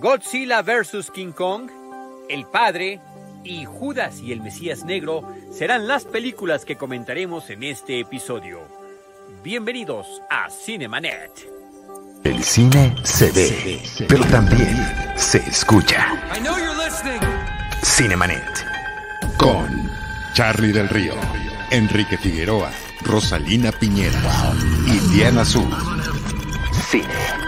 Godzilla vs. King Kong, El Padre y Judas y el Mesías Negro serán las películas que comentaremos en este episodio. Bienvenidos a Cinemanet. El cine se ve, pero también se escucha. Cinemanet. Con Charlie del Río, Enrique Figueroa, Rosalina Piñera y Diana Azul. Cine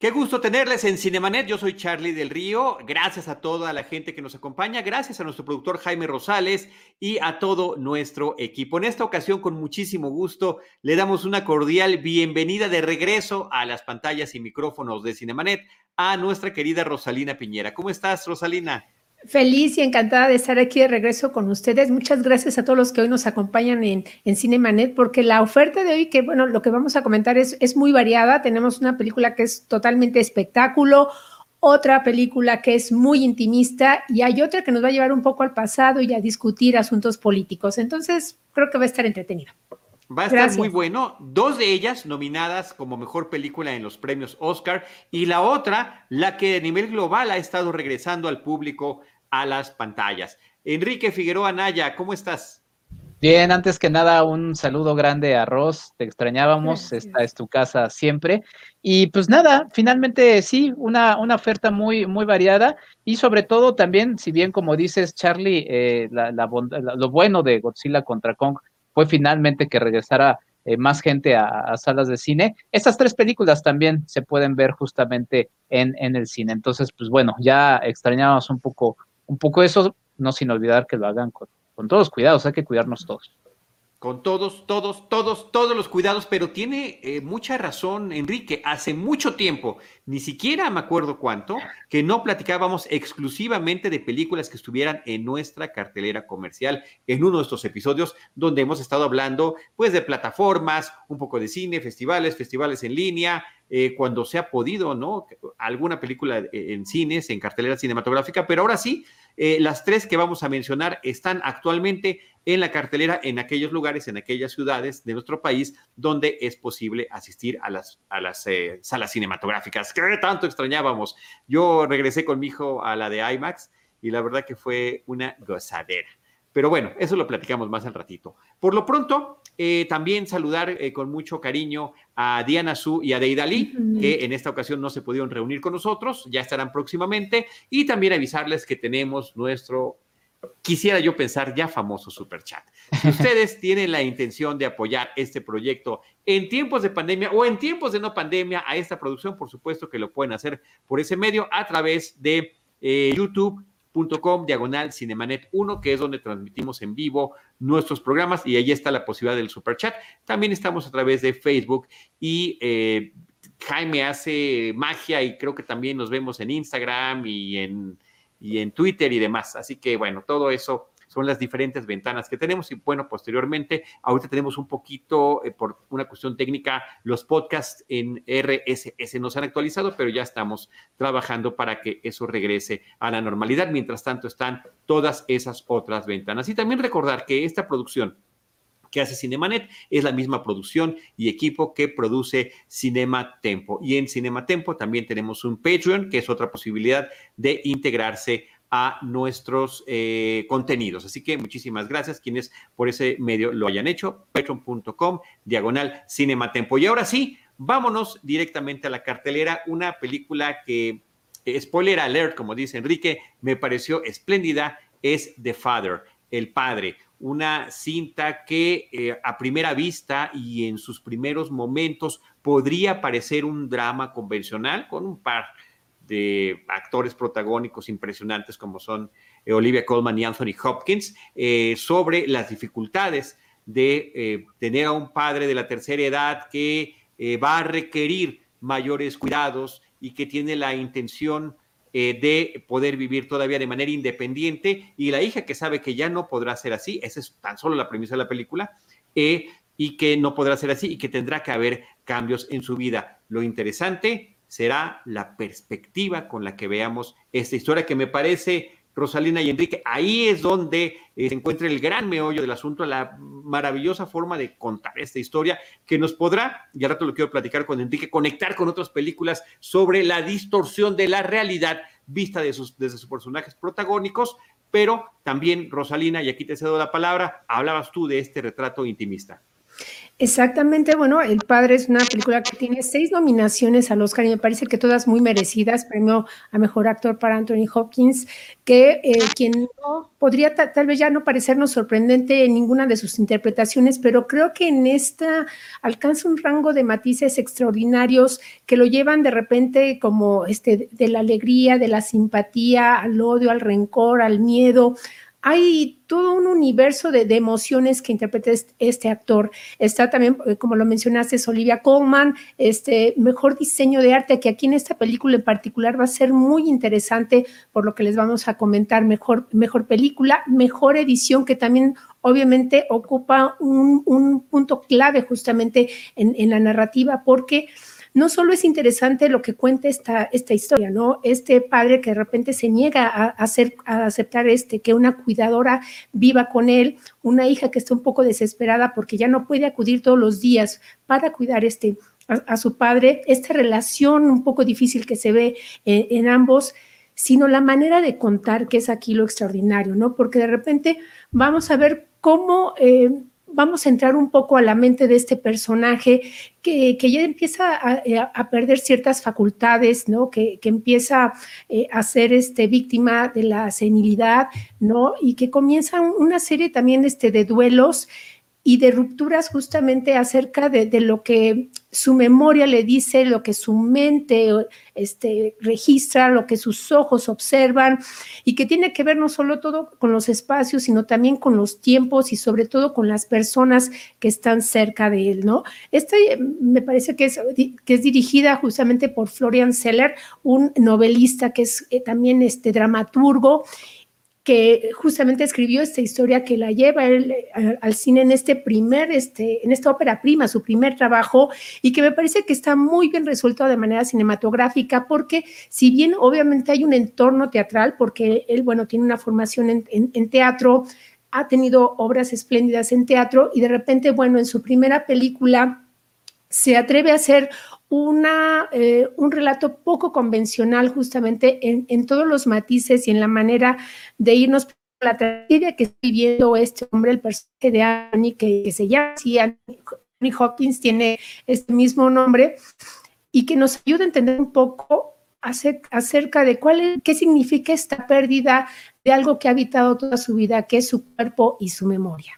Qué gusto tenerles en Cinemanet. Yo soy Charlie del Río. Gracias a toda la gente que nos acompaña. Gracias a nuestro productor Jaime Rosales y a todo nuestro equipo. En esta ocasión, con muchísimo gusto, le damos una cordial bienvenida de regreso a las pantallas y micrófonos de Cinemanet a nuestra querida Rosalina Piñera. ¿Cómo estás, Rosalina? Feliz y encantada de estar aquí de regreso con ustedes. Muchas gracias a todos los que hoy nos acompañan en, en Cinemanet, porque la oferta de hoy, que bueno, lo que vamos a comentar es, es muy variada. Tenemos una película que es totalmente espectáculo, otra película que es muy intimista y hay otra que nos va a llevar un poco al pasado y a discutir asuntos políticos. Entonces, creo que va a estar entretenido. Va a estar muy bueno. Dos de ellas nominadas como mejor película en los premios Oscar y la otra, la que a nivel global ha estado regresando al público a las pantallas. Enrique Figueroa Naya, ¿cómo estás? Bien, antes que nada, un saludo grande a Ross, te extrañábamos, esta es tu casa siempre. Y pues nada, finalmente sí, una, una oferta muy, muy variada y sobre todo también, si bien como dices, Charlie, eh, lo bueno de Godzilla contra Kong fue finalmente que regresara eh, más gente a, salas de cine. Estas tres películas también se pueden ver justamente en, en el cine. Entonces, pues bueno, ya extrañábamos un poco, un poco eso, no sin olvidar que lo hagan con, con todos cuidados, hay que cuidarnos todos con todos, todos, todos, todos los cuidados, pero tiene eh, mucha razón Enrique. Hace mucho tiempo, ni siquiera me acuerdo cuánto, que no platicábamos exclusivamente de películas que estuvieran en nuestra cartelera comercial en uno de estos episodios donde hemos estado hablando pues de plataformas, un poco de cine, festivales, festivales en línea, eh, cuando se ha podido, ¿no? Alguna película en cines, en cartelera cinematográfica, pero ahora sí, eh, las tres que vamos a mencionar están actualmente en la cartelera en aquellos lugares, en aquellas ciudades de nuestro país donde es posible asistir a las, a las eh, salas cinematográficas. ¿Qué tanto extrañábamos? Yo regresé con mi hijo a la de IMAX y la verdad que fue una gozadera. Pero bueno, eso lo platicamos más al ratito. Por lo pronto, eh, también saludar eh, con mucho cariño a Diana Su y a Deidali, que en esta ocasión no se pudieron reunir con nosotros, ya estarán próximamente, y también avisarles que tenemos nuestro, quisiera yo pensar, ya famoso super chat. Si ustedes tienen la intención de apoyar este proyecto en tiempos de pandemia o en tiempos de no pandemia a esta producción, por supuesto que lo pueden hacer por ese medio a través de eh, YouTube com diagonal cinemanet 1, que es donde transmitimos en vivo nuestros programas y ahí está la posibilidad del super chat. También estamos a través de Facebook y eh, Jaime hace magia y creo que también nos vemos en Instagram y en, y en Twitter y demás. Así que bueno, todo eso son las diferentes ventanas que tenemos y bueno, posteriormente, ahorita tenemos un poquito, eh, por una cuestión técnica, los podcasts en RSS no se han actualizado, pero ya estamos trabajando para que eso regrese a la normalidad. Mientras tanto, están todas esas otras ventanas. Y también recordar que esta producción que hace Cinemanet es la misma producción y equipo que produce Cinema Tempo. Y en Cinema Tempo también tenemos un Patreon, que es otra posibilidad de integrarse a nuestros eh, contenidos. Así que muchísimas gracias quienes por ese medio lo hayan hecho. Patreon.com, diagonal Cinematempo. Y ahora sí, vámonos directamente a la cartelera. Una película que, eh, spoiler alert, como dice Enrique, me pareció espléndida, es The Father, el padre. Una cinta que eh, a primera vista y en sus primeros momentos podría parecer un drama convencional con un par de actores protagónicos impresionantes como son eh, Olivia Colman y Anthony Hopkins, eh, sobre las dificultades de eh, tener a un padre de la tercera edad que va a requerir mayores cuidados y que tiene la intención de poder vivir todavía de manera independiente y la hija que sabe que ya no podrá ser así, esa es tan solo la premisa de la película, y que no podrá ser así y que tendrá que haber cambios en su vida. Lo interesante será la perspectiva con la que veamos esta historia que me parece Rosalina y Enrique. Ahí es donde eh, se encuentra el gran meollo del asunto, la maravillosa forma de contar esta historia que nos podrá, y al rato lo quiero platicar con Enrique, conectar con otras películas sobre la distorsión de la realidad vista de desde sus personajes protagónicos, pero también Rosalina, y aquí te cedo la palabra, hablabas tú de este retrato intimista. Exactamente, bueno, El Padre es una película que tiene seis nominaciones al Oscar y me parece que todas muy merecidas, premio a Mejor Actor para Anthony Hopkins, que eh, quien no podría tal vez ya no parecernos sorprendente en ninguna de sus interpretaciones, pero creo que en esta alcanza un rango de matices extraordinarios que lo llevan de repente como este, de la alegría, de la simpatía, al odio, al rencor, al miedo, hay todo un universo de, emociones que interpreta este, actor. Está también, eh, como lo mencionaste, Olivia Colman, este mejor diseño de arte, que aquí en esta película en particular va a ser muy interesante, por lo que les vamos a comentar, mejor, mejor película, mejor edición, que también obviamente ocupa un, punto clave justamente en, en la narrativa, porque no solo es interesante lo que cuenta esta, esta historia, ¿no? Este padre que de repente se niega a, hacer, a aceptar este, que una cuidadora viva con él, una hija que está un poco desesperada porque ya no puede acudir todos los días para cuidar este, a, su padre, esta relación un poco difícil que se ve en, ambos, sino la manera de contar, que es aquí lo extraordinario, ¿no? Porque de repente vamos a ver cómo eh, vamos a entrar un poco a la mente de este personaje que, ya empieza eh, a, perder ciertas facultades, ¿no? Que, empieza eh, a ser este, víctima de la senilidad, ¿no? Y que comienza una serie también este, de duelos y de rupturas justamente acerca de, lo que su memoria le dice, lo que su mente este, registra, lo que sus ojos observan, y que tiene que ver no solo todo con los espacios, sino también con los tiempos y sobre todo con las personas que están cerca de él, ¿no? Esta me parece que es, que es dirigida justamente por Florian Seller, un novelista que es eh, también este dramaturgo que justamente escribió esta historia que la lleva él, eh, al, cine en este primer, este, en esta ópera prima, su primer trabajo, y que me parece que está muy bien resuelto de manera cinematográfica, porque si bien obviamente hay un entorno teatral, porque él, bueno, tiene una formación en, en teatro, ha tenido obras espléndidas en teatro, y de repente, bueno, en su primera película se atreve a hacer una, eh, un relato poco convencional justamente en, todos los matices y en la manera de irnos la tragedia que está viviendo este hombre, el personaje de Annie, que, se llama así, Annie Hopkins tiene este mismo nombre, y que nos ayuda a entender un poco acerca de cuál es, qué significa esta pérdida de algo que ha habitado toda su vida, que es su cuerpo y su memoria.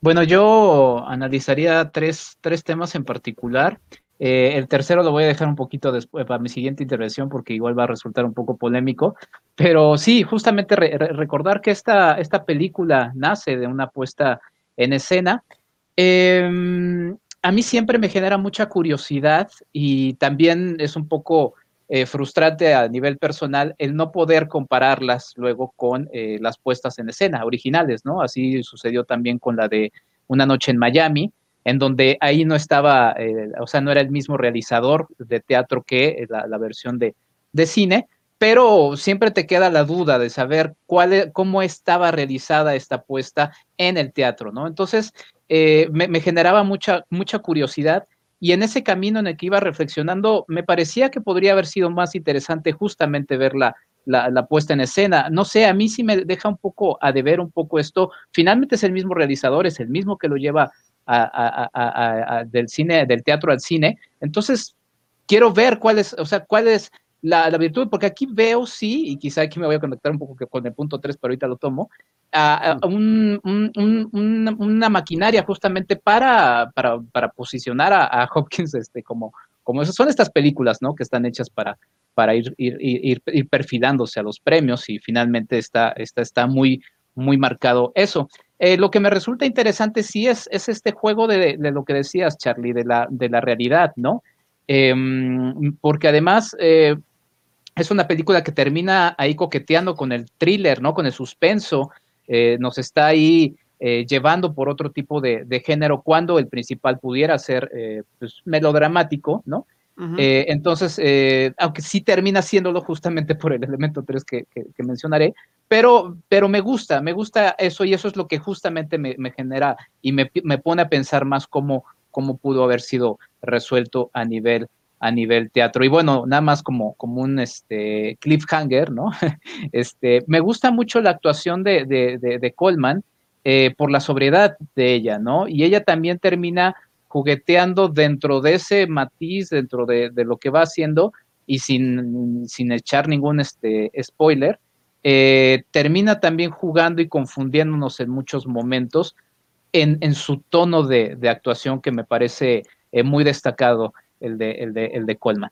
Bueno, yo analizaría tres, tres temas en particular. Eh, el tercero lo voy a dejar un poquito después para mi siguiente intervención porque igual va a resultar un poco polémico. Pero sí, justamente recordar que esta, esta película nace de una puesta en escena. Em, a mí siempre me genera mucha curiosidad y también es un poco eh, frustrante a nivel personal el no poder compararlas luego con eh, las puestas en escena originales, ¿no? Así sucedió también con la de Una noche en Miami, en donde ahí no estaba, eh, o sea, no era el mismo realizador de teatro que la, versión de, de, cine, pero siempre te queda la duda de saber cuál, e, cómo estaba realizada esta puesta en el teatro, ¿no? Entonces, me, me, generaba mucha, mucha curiosidad y en ese camino en el que iba reflexionando, me parecía que podría haber sido más interesante justamente ver la, la, puesta en escena. No sé, a mí sí me deja un poco a deber un poco esto. Finalmente es el mismo realizador, es el mismo que lo lleva del cine, del teatro al cine. Entonces, quiero ver cuál es, o sea, cuál es la, virtud, porque aquí veo, sí, y quizá aquí me voy a conectar un poco con el punto 3, pero ahorita lo tomo, a, una maquinaria justamente para, para, posicionar a, Hopkins este, como, como eso. Son estas películas, ¿no? Que están hechas para, para ir, ir, ir, perfilándose a los premios y finalmente está, está, está muy, muy marcado eso. Eh, lo que me resulta interesante sí es, es este juego de, de, lo que decías, Charlie, de la, de la realidad, ¿no? Em, porque además eh, es una película que termina ahí coqueteando con el thriller, ¿no? Con el suspenso, eh, nos está ahí eh, llevando por otro tipo de, género cuando el principal pudiera ser pues, melodramático, ¿no? Eh, entonces, eh, aunque sí termina siéndolo justamente por el elemento 3 que, mencionaré, pero, pero me gusta, me gusta eso y eso es lo que justamente me, genera y me, pone a pensar más cómo, cómo pudo haber sido resuelto a nivel a nivel teatro. Y bueno, nada más como, como un este, cliffhanger, ¿no? Este, me gusta mucho la actuación de, de, Coleman eh, por la sobriedad de ella, ¿no? Y ella también termina jugueteando dentro de ese matiz, dentro de, lo que va haciendo, y sin, sin echar ningún este, spoiler, eh, termina también jugando y confundiéndonos en muchos momentos en, en su tono de, actuación que me parece eh, muy destacado el de, el de, el de Coleman.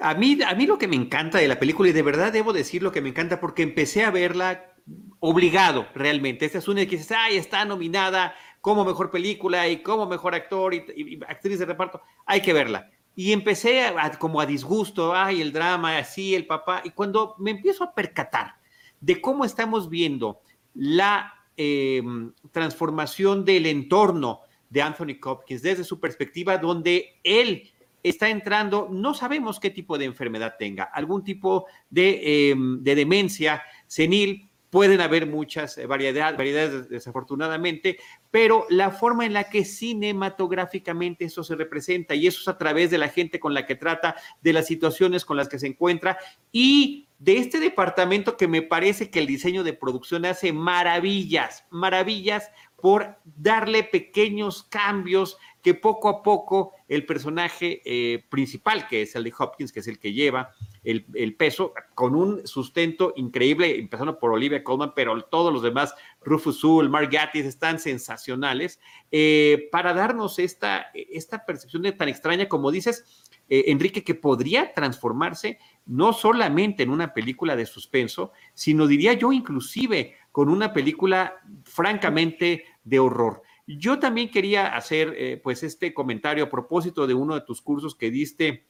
A mí, a mí lo que me encanta de la película, y de verdad debo decir lo que me encanta, porque empecé a verla obligado realmente. Esta es una que dices, ay, está nominada como mejor película y como mejor actor y, actriz de reparto, hay que verla. Y empecé como a disgusto, ay, el drama, así, el papá, y cuando me empiezo a percatar de cómo estamos viendo la em, transformación del entorno de Anthony Hopkins desde su perspectiva, donde él está entrando, no sabemos qué tipo de enfermedad tenga, algún tipo de, em, de demencia senil, Pueden haber muchas eh, variedades, variedades desafortunadamente, pero la forma en la que cinematográficamente eso se representa y eso es a través de la gente con la que trata, de las situaciones con las que se encuentra y de este departamento que me parece que el diseño de producción hace maravillas, maravillas por darle pequeños cambios que poco a poco el personaje eh, principal, que es el de Hopkins, que es el que lleva el, peso, con un sustento increíble, empezando por Olivia Colman, pero todos los demás, Rufus Sewell, Mark Gatiss, están sensacionales, eh, para darnos esta, esta percepción de tan extraña, como dices, eh, Enrique, que podría transformarse no solamente en una película de suspenso, sino diría yo inclusive con una película francamente de horror. Yo también quería hacer eh, pues este comentario a propósito de uno de tus cursos que diste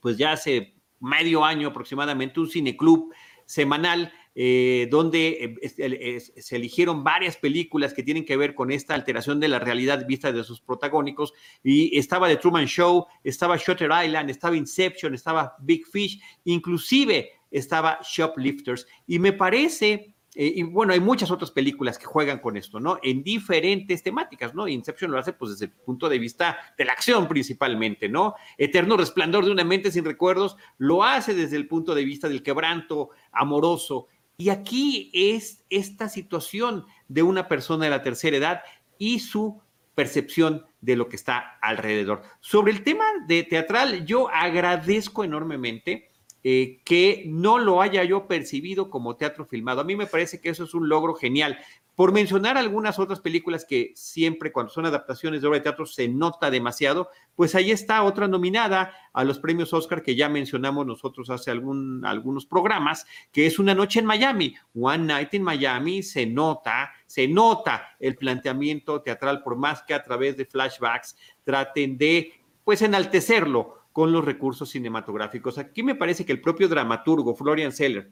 pues ya hace medio año aproximadamente, un cineclub semanal eh, donde eh, se eligieron varias películas que tienen que ver con esta alteración de la realidad vista de sus protagónicos. Y estaba The Truman Show, estaba Shutter Island, estaba Inception, estaba Big Fish, inclusive estaba Shoplifters. Y me parece eh, y bueno, hay muchas otras películas que juegan con esto, ¿no? En diferentes temáticas, ¿no? Inception lo hace pues desde el punto de vista de la acción principalmente, ¿no? Eterno Resplandor de una mente sin recuerdos lo hace desde el punto de vista del quebranto amoroso. Y aquí es esta situación de una persona de la tercera edad y su percepción de lo que está alrededor. Sobre el tema de teatral, yo agradezco enormemente eh, que no lo haya yo percibido como teatro filmado. A mí me parece que eso es un logro genial. Por mencionar algunas otras películas que siempre cuando son adaptaciones de obra de teatro se nota demasiado, pues ahí está otra nominada a los premios Oscar que ya mencionamos nosotros hace algún, algunos programas, que es Una noche en Miami. One Night in Miami se nota, se nota el planteamiento teatral, por más que a través de flashbacks traten de, pues, enaltecerlo con los recursos cinematográficos. Aquí me parece que el propio dramaturgo Florian Seller,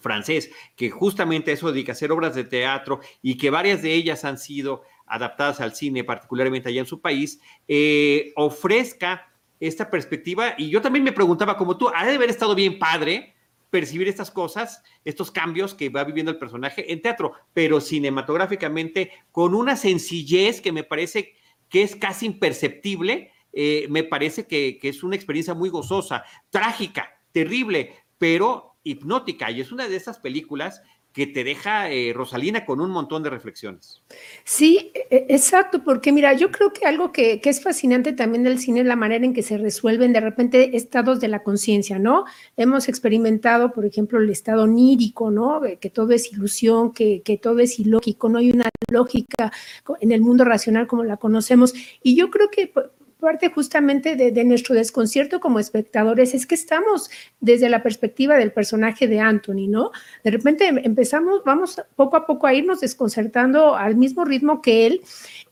francés, que justamente eso dedica a hacer obras de teatro y que varias de ellas han sido adaptadas al cine, particularmente allá en su país, eh, ofrezca esta perspectiva. Y yo también me preguntaba, como tú, ha de haber estado bien padre percibir estas cosas, estos cambios que va viviendo el personaje en teatro, pero cinematográficamente con una sencillez que me parece que es casi imperceptible eh, me parece que, es una experiencia muy gozosa, trágica, terrible, pero hipnótica. Y es una de esas películas que te deja eh, Rosalina con un montón de reflexiones. Sí, e, e, exacto, porque mira, yo creo que algo que, es fascinante también del cine es la manera en que se resuelven de repente estados de la conciencia, ¿no? Hemos experimentado, por ejemplo, el estado onírico, ¿no? Que todo es ilusión, que todo es ilógico, no hay una lógica en el mundo racional como la conocemos. Y yo creo que parte justamente de, nuestro desconcierto como espectadores es que estamos desde la perspectiva del personaje de Anthony, ¿no? De repente empezamos, vamos poco a poco a irnos desconcertando al mismo ritmo que él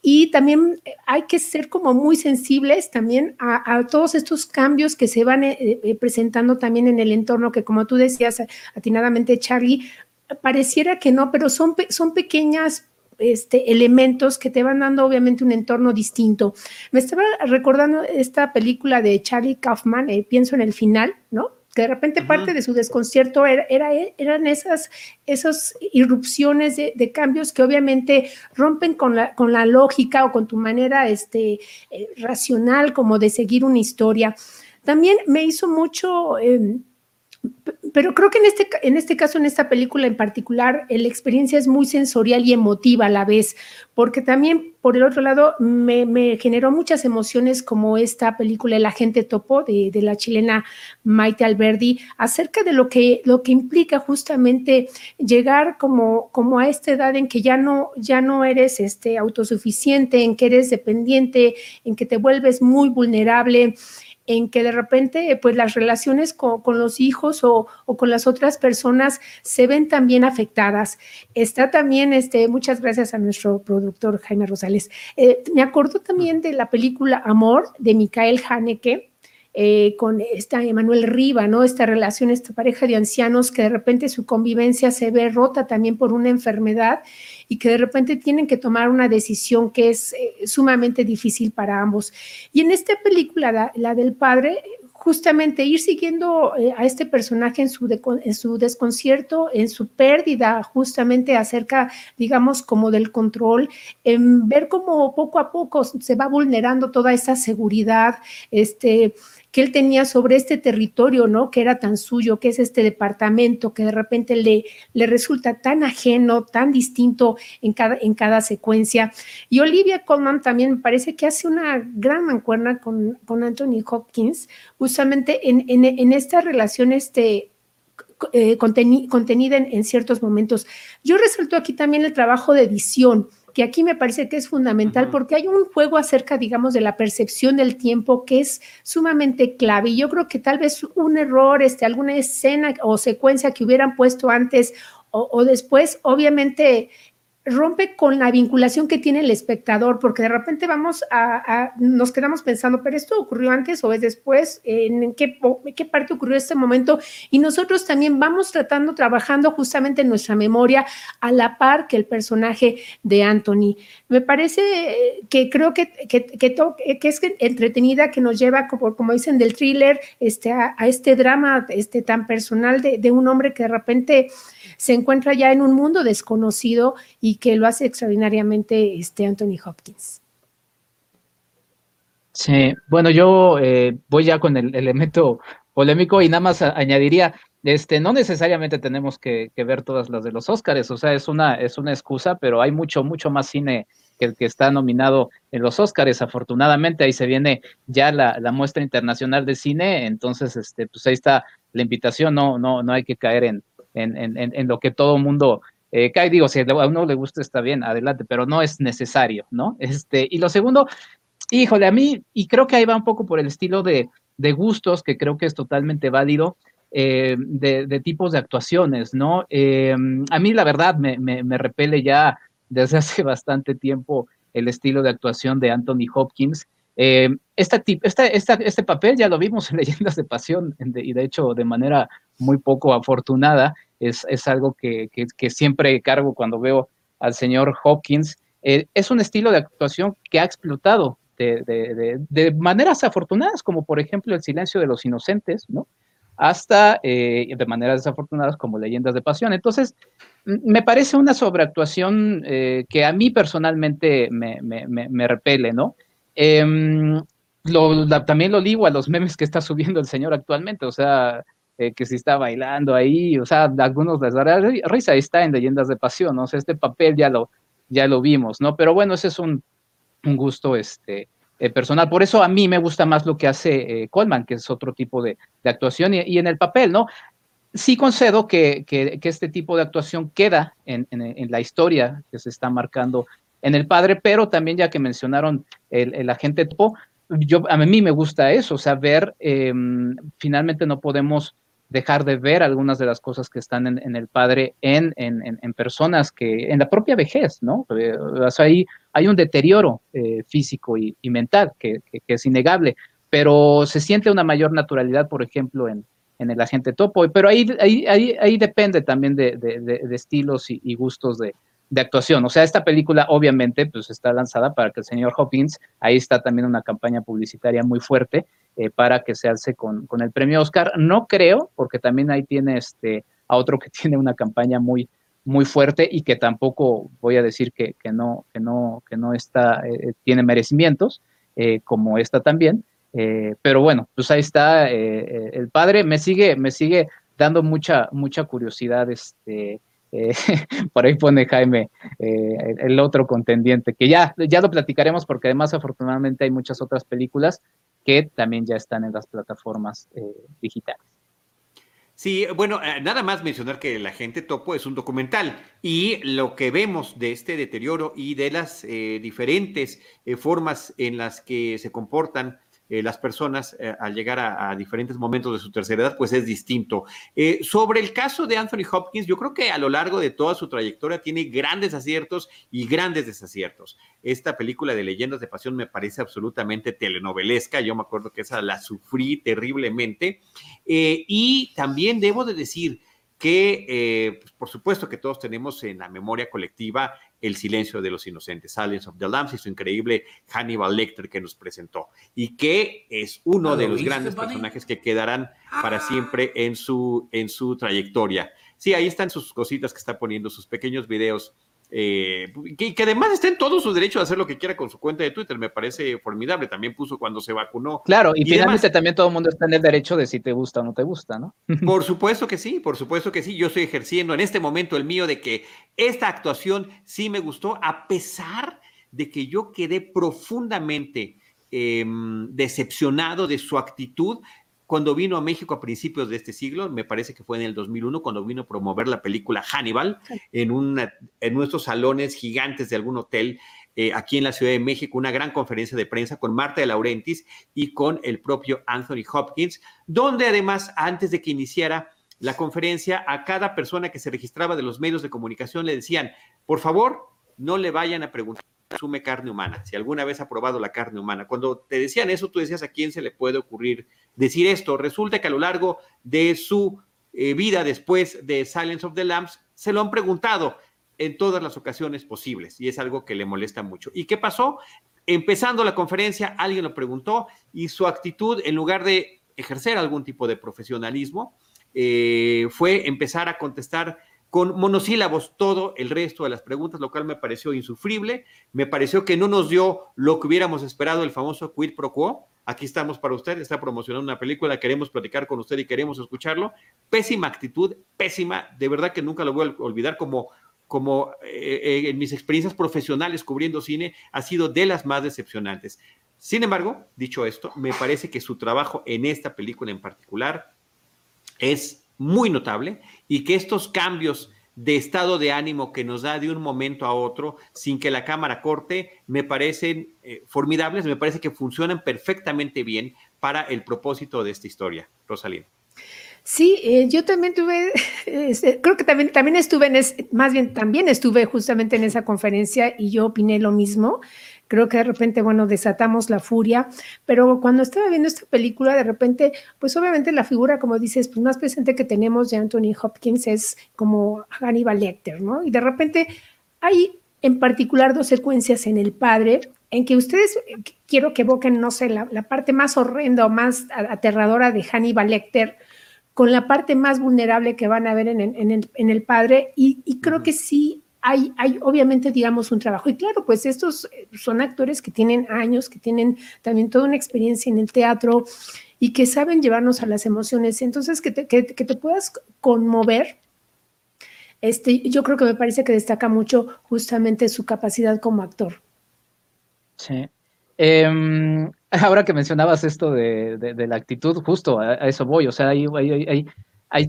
y también hay que ser como muy sensibles también a, todos estos cambios que se van eh, eh, presentando también en el entorno que como tú decías atinadamente Charlie, pareciera que no, pero son, son pequeñas este, elementos que te van dando obviamente un entorno distinto. Me estaba recordando esta película de Charlie Kaufman, eh, pienso en el final, ¿no? Que de repente parte de su desconcierto era, eran esas, esas irrupciones de, cambios que obviamente rompen con la, con la lógica o con tu manera este, eh, racional como de seguir una historia. También me hizo mucho... Em, pero creo que en este, en este caso, en esta película en particular, la experiencia es muy sensorial y emotiva a la vez, porque también, por el otro lado, me, generó muchas emociones como esta película El agente topo de, la chilena Maite Alberdi, acerca de lo que, lo que implica justamente llegar como, como a esta edad en que ya no, ya no eres este, autosuficiente, en que eres dependiente, en que te vuelves muy vulnerable en que de repente pues las relaciones con, los hijos o, con las otras personas se ven también afectadas. Está también, este, muchas gracias a nuestro productor Jaime Rosales. Eh, me acuerdo también de la película Amor de Micael Haneke, eh, con esta Emanuel Riva, ¿no? Esta relación, esta pareja de ancianos que de repente su convivencia se ve rota también por una enfermedad y que de repente tienen que tomar una decisión que es eh, sumamente difícil para ambos. Y en esta película, la, del padre, justamente ir siguiendo eh, a este personaje en su, en su desconcierto, en su pérdida, justamente acerca, digamos, como del control, en ver cómo poco a poco se va vulnerando toda esa seguridad, este, que él tenía sobre este territorio, ¿no? Que era tan suyo, que es este departamento, que de repente le, le resulta tan ajeno, tan distinto en cada, en cada secuencia. Y Olivia Colman también me parece que hace una gran mancuerna con, con Anthony Hopkins, justamente en, en, esta relación, este, eh, contenida en, en, ciertos momentos. Yo resalto aquí también el trabajo de edición que aquí me parece que es fundamental porque hay un juego acerca, digamos, de la percepción del tiempo que es sumamente clave. Y yo creo que tal vez un error, este, alguna escena o secuencia que hubieran puesto antes o, o después, obviamente rompe con la vinculación que tiene el espectador, porque de repente vamos a, nos quedamos pensando, pero esto ocurrió antes o es después, en qué, qué parte ocurrió este momento, y nosotros también vamos tratando, trabajando justamente en nuestra memoria a la par que el personaje de Anthony. Me parece eh, que creo que, que, que, es entretenida, que nos lleva, como, como dicen, del thriller este, a, este drama este, tan personal de, de un hombre que de repente se encuentra ya en un mundo desconocido y que lo hace extraordinariamente este Anthony Hopkins. Sí, bueno, yo eh, voy ya con el elemento polémico y nada más añadiría, este, no necesariamente tenemos que, ver todas las de los Óscares, o sea, es una, es una excusa, pero hay mucho, mucho más cine que el que está nominado en los Óscares, afortunadamente ahí se viene ya la, la, muestra internacional de cine, entonces, este, pues ahí está la invitación, no, no, no hay que caer en, en, lo que todo mundo eh, cae. Digo, si a uno le gusta, está bien, adelante, pero no es necesario, ¿no? Este, y lo segundo, híjole, a mí, y creo que ahí va un poco por el estilo de, gustos, que creo que es totalmente válido, eh, de, tipos de actuaciones, ¿no? Eh, a mí, la verdad, me, me, repele ya desde hace bastante tiempo el estilo de actuación de Anthony Hopkins. Eh, este papel ya lo vimos en Leyendas de Pasión y de hecho de manera muy poco afortunada es, algo que, siempre cargo cuando veo al señor Hopkins. Eh, es un estilo de actuación que ha explotado de, maneras afortunadas, como por ejemplo El silencio de los inocentes, ¿no? hasta eh, de maneras desafortunadas como Leyendas de Pasión. Entonces, me parece una sobreactuación que a mí personalmente me, me repele, ¿no? Em, también lo digo a los memes que está subiendo el señor actualmente, o sea, eh, que si está bailando ahí, o sea, algunos les dará risa, está en Leyendas de Pasión, o sea, este papel ya lo, ya lo vimos, ¿no? Pero bueno, ese es un, gusto este, eh, personal, por eso a mí me gusta más lo que hace eh, Coleman, que es otro tipo de, actuación, y, en el papel, ¿no? Sí concedo que, este tipo de actuación queda en, en, la historia que se está marcando en el padre, pero también ya que mencionaron el, agente topo, yo, a mí me gusta eso, o sea, ver, em, finalmente no podemos dejar de ver algunas de las cosas que están en, el padre en, en, personas que, en la propia vejez, ¿no? Eh, o sea, hay, hay un deterioro eh, físico y, mental que, es innegable, pero se siente una mayor naturalidad, por ejemplo, en, el agente topo, pero ahí, ahí, ahí, ahí depende también de, estilos y, gustos de, de actuación. O sea, esta película obviamente pues está lanzada para que el señor Hopkins, ahí está también una campaña publicitaria muy fuerte eh, para que se alce con, con, el premio Oscar. No creo, porque también ahí tiene este, a otro que tiene una campaña muy, muy fuerte y que tampoco voy a decir que, que no, que no, que no está, eh, tiene merecimientos, eh, como esta también. pero bueno, pues ahí está el padre. Me sigue, me sigue dando mucha, mucha curiosidad este, eh, por ahí pone Jaime eh, el otro contendiente, que ya, ya lo platicaremos porque además afortunadamente hay muchas otras películas que también ya están en las plataformas eh, digitales. Sí, bueno, nada más mencionar que La gente topo es un documental y lo que vemos de este deterioro y de las diferentes formas en las que se comportan eh, las personas eh, al llegar a, diferentes momentos de su tercera edad, pues es distinto. Eh, sobre el caso de Anthony Hopkins, yo creo que a lo largo de toda su trayectoria tiene grandes aciertos y grandes desaciertos. Esta película de Leyendas de Pasión me parece absolutamente telenovelesca, yo me acuerdo que esa la sufrí terriblemente. y también debo de decir que, pues, por supuesto que todos tenemos en la memoria colectiva el silencio de los inocentes, Silence of the Lambs y su increíble Hannibal Lecter que nos presentó y que es uno de los grandes personajes que quedarán para ah. siempre en su, en su trayectoria. Sí, ahí están sus cositas que está poniendo, sus pequeños videos eh, que, además está en todo su derecho de hacer lo que quiera con su cuenta de Twitter, me parece formidable. También puso cuando se vacunó. Claro, y, finalmente también todo el mundo está en el derecho de si te gusta o no te gusta, ¿no? Por supuesto que sí, por supuesto que sí. Yo estoy ejerciendo en este momento el mío de que esta actuación sí me gustó, a pesar de que yo quedé profundamente em, decepcionado de su actitud cuando vino a México a principios de este siglo, me parece que fue en el 2001, cuando vino a promover la película Hannibal en, una, en nuestros salones gigantes de algún hotel eh, aquí en la Ciudad de México, una gran conferencia de prensa con Marta de Laurentiis y con el propio Anthony Hopkins, donde además, antes de que iniciara la conferencia, a cada persona que se registraba de los medios de comunicación le decían, por favor, no le vayan a preguntar consume carne humana, si alguna vez ha probado la carne humana. Cuando te decían eso, tú decías a quién se le puede ocurrir decir esto. Resulta que a lo largo de su eh, vida después de Silence of the Lambs, se lo han preguntado en todas las ocasiones posibles y es algo que le molesta mucho. ¿Y qué pasó? Empezando la conferencia, alguien lo preguntó y su actitud, en lugar de ejercer algún tipo de profesionalismo, eh, fue empezar a contestar con monosílabos todo el resto de las preguntas, lo cual me pareció insufrible, me pareció que no nos dio lo que hubiéramos esperado el famoso quid pro quo. Aquí estamos para usted, está promocionando una película, queremos platicar con usted y queremos escucharlo. Pésima actitud, pésima, de verdad que nunca lo voy a olvidar como como eh, eh, en mis experiencias profesionales cubriendo cine, ha sido de las más decepcionantes. Sin embargo, dicho esto, me parece que su trabajo en esta película en particular es muy notable y que estos cambios de estado de ánimo que nos da de un momento a otro sin que la cámara corte, me parecen eh, formidables, me parece que funcionan perfectamente bien para el propósito de esta historia. Rosalía. Sí, eh, yo también tuve, este, creo que también, también estuve en, más bien también estuve justamente en esa conferencia y yo opiné lo mismo creo que de repente, bueno, desatamos la furia, pero cuando estaba viendo esta película, de repente, pues obviamente la figura, como dices, pues más presente que tenemos de Anthony Hopkins es como Hannibal Lecter, ¿no? Y de repente hay en particular dos secuencias en El Padre, en que ustedes quiero que evoquen, no sé, la, parte más horrenda o más aterradora de Hannibal Lecter con la parte más vulnerable que van a ver en, el, Padre, y, y creo que sí hay, obviamente, digamos, un trabajo. Y claro, pues estos eh, son actores que tienen años, que tienen también toda una experiencia en el teatro y que saben llevarnos a las emociones. Entonces, que te, que, te puedas conmover, este, yo creo que me parece que destaca mucho justamente su capacidad como actor. Sí. Em, ahora que mencionabas esto de, la actitud, justo a, eso voy, o sea, hay, hay, hay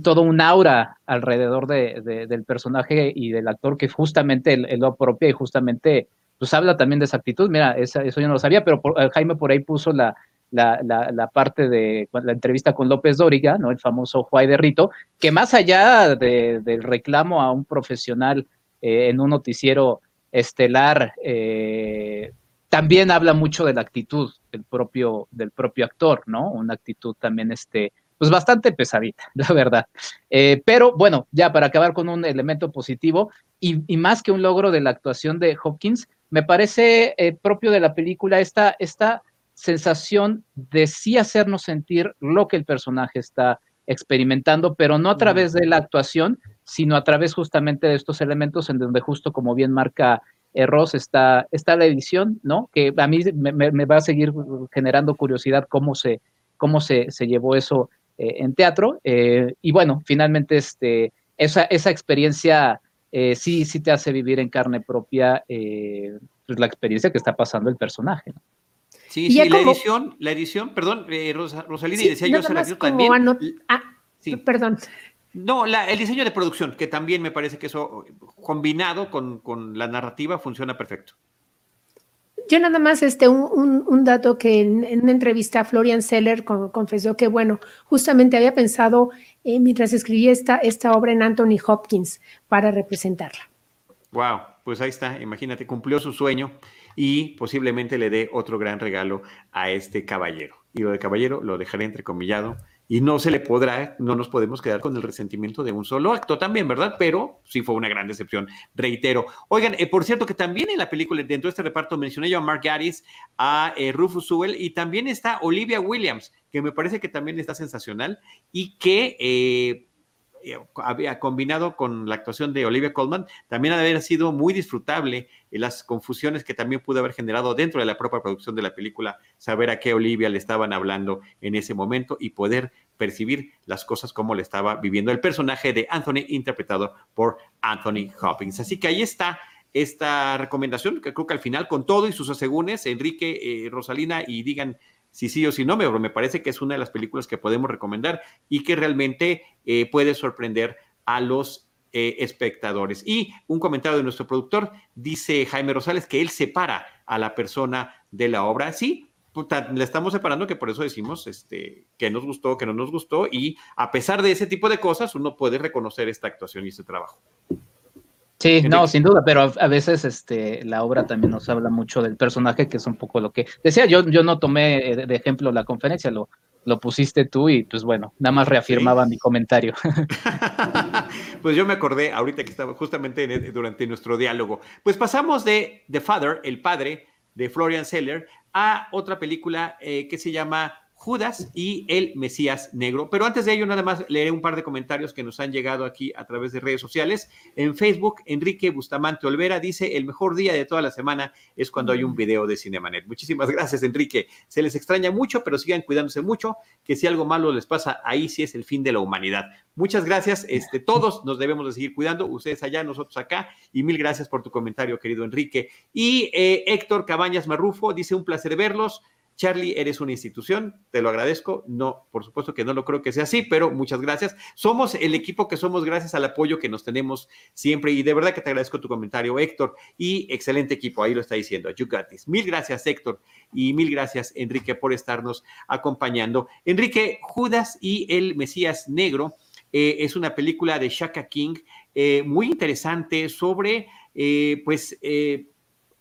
todo un aura alrededor de, del personaje y del actor que justamente él, lo apropia y justamente pues habla también de esa actitud. Mira, eso yo no lo sabía, pero eh, Jaime por ahí puso la, parte de la entrevista con López Dóriga, ¿no? El famoso Juay de Rito, que más allá del reclamo a un profesional eh, en un noticiero estelar, eh, también habla mucho de la actitud del propio, del propio actor, ¿no? Una actitud también este, pues bastante pesadita, la verdad. Eh, pero bueno, ya para acabar con un elemento positivo y, más que un logro de la actuación de Hopkins, me parece eh, propio de la película esta, esta sensación de sí hacernos sentir lo que el personaje está experimentando, pero no a través de la actuación, sino a través justamente de estos elementos en donde justo como bien marca eh, Ross está, está la edición, ¿no? Que a mí me, va a seguir generando curiosidad cómo se, cómo se, se llevó eso en teatro. Eh, y bueno, finalmente este, esa, esa experiencia sí, sí te hace vivir en carne propia pues, la experiencia que está pasando el personaje. ¿no? Sí, sí, la edición, la edición, perdón, Rosalina, y decía yo, también. Ah, sí. Perdón. No, el diseño de producción, que también me parece que eso combinado con, la narrativa funciona perfecto. Yo nada más este, un, dato que en, una entrevista Florian Seller confesó que, bueno, justamente había pensado eh, mientras escribía esta, esta obra en Anthony Hopkins para representarla. Wow, pues ahí está, imagínate, cumplió su sueño y posiblemente le dé otro gran regalo a este caballero. Y lo de caballero lo dejaré entrecomillado y no se le podrá, no nos podemos quedar con el resentimiento de un solo acto también, ¿verdad? Pero sí fue una gran decepción, reitero. Oigan, eh, por cierto que también en la película, dentro de este reparto, mencioné yo a Mark Gaddis, a eh, Rufus Sewell y también está Olivia Williams, que me parece que también está sensacional y que eh, había combinado con la actuación de Olivia Colman, también ha de haber sido muy disfrutable y las confusiones que también pudo haber generado dentro de la propia producción de la película, saber a qué Olivia le estaban hablando en ese momento y poder percibir las cosas como le estaba viviendo el personaje de Anthony, interpretado por Anthony Hopkins. Así que ahí está esta recomendación, que creo que al final, con todo y sus asegúnes, Enrique, eh, Rosalina, y digan si sí o si no, me, me parece que es una de las películas que podemos recomendar y que realmente eh, puede sorprender a los eh, espectadores. Y un comentario de nuestro productor, dice Jaime Rosales que él separa a la persona de la obra. Sí, le estamos separando, que por eso decimos este, que nos gustó, que no nos gustó, y a pesar de ese tipo de cosas, uno puede reconocer esta actuación y este trabajo. Sí, no, sin duda, pero a, veces este, la obra también nos habla mucho del personaje, que es un poco lo que decía. Yo, yo no tomé de ejemplo la conferencia, lo, lo pusiste tú y pues bueno, nada más reafirmaba mi comentario. pues yo me acordé ahorita que estaba justamente durante nuestro diálogo. Pues pasamos de The Father, el padre de Florian Seller, a otra película eh, que se llama Judas y el Mesías Negro. Pero antes de ello, nada más leeré un par de comentarios que nos han llegado aquí a través de redes sociales. En Facebook, Enrique Bustamante Olvera dice, el mejor día de toda la semana es cuando hay un video de Cinemanet. Muchísimas gracias, Enrique. Se les extraña mucho, pero sigan cuidándose mucho, que si algo malo les pasa, ahí sí es el fin de la humanidad. Muchas gracias. Este, todos nos debemos de seguir cuidando, ustedes allá, nosotros acá, y mil gracias por tu comentario, querido Enrique. Y eh, Héctor Cabañas Marrufo dice, un placer verlos. Charlie, eres una institución, te lo agradezco. No, por supuesto que no lo creo que sea así, pero muchas gracias. Somos el equipo que somos gracias al apoyo que nos tenemos siempre y de verdad que te agradezco tu comentario, Héctor. Y excelente equipo, ahí lo está diciendo, you Mil gracias, Héctor, y mil gracias, Enrique, por estarnos acompañando. Enrique, Judas y el Mesías Negro eh, es una película de Shaka King eh, muy interesante sobre, eh, pues,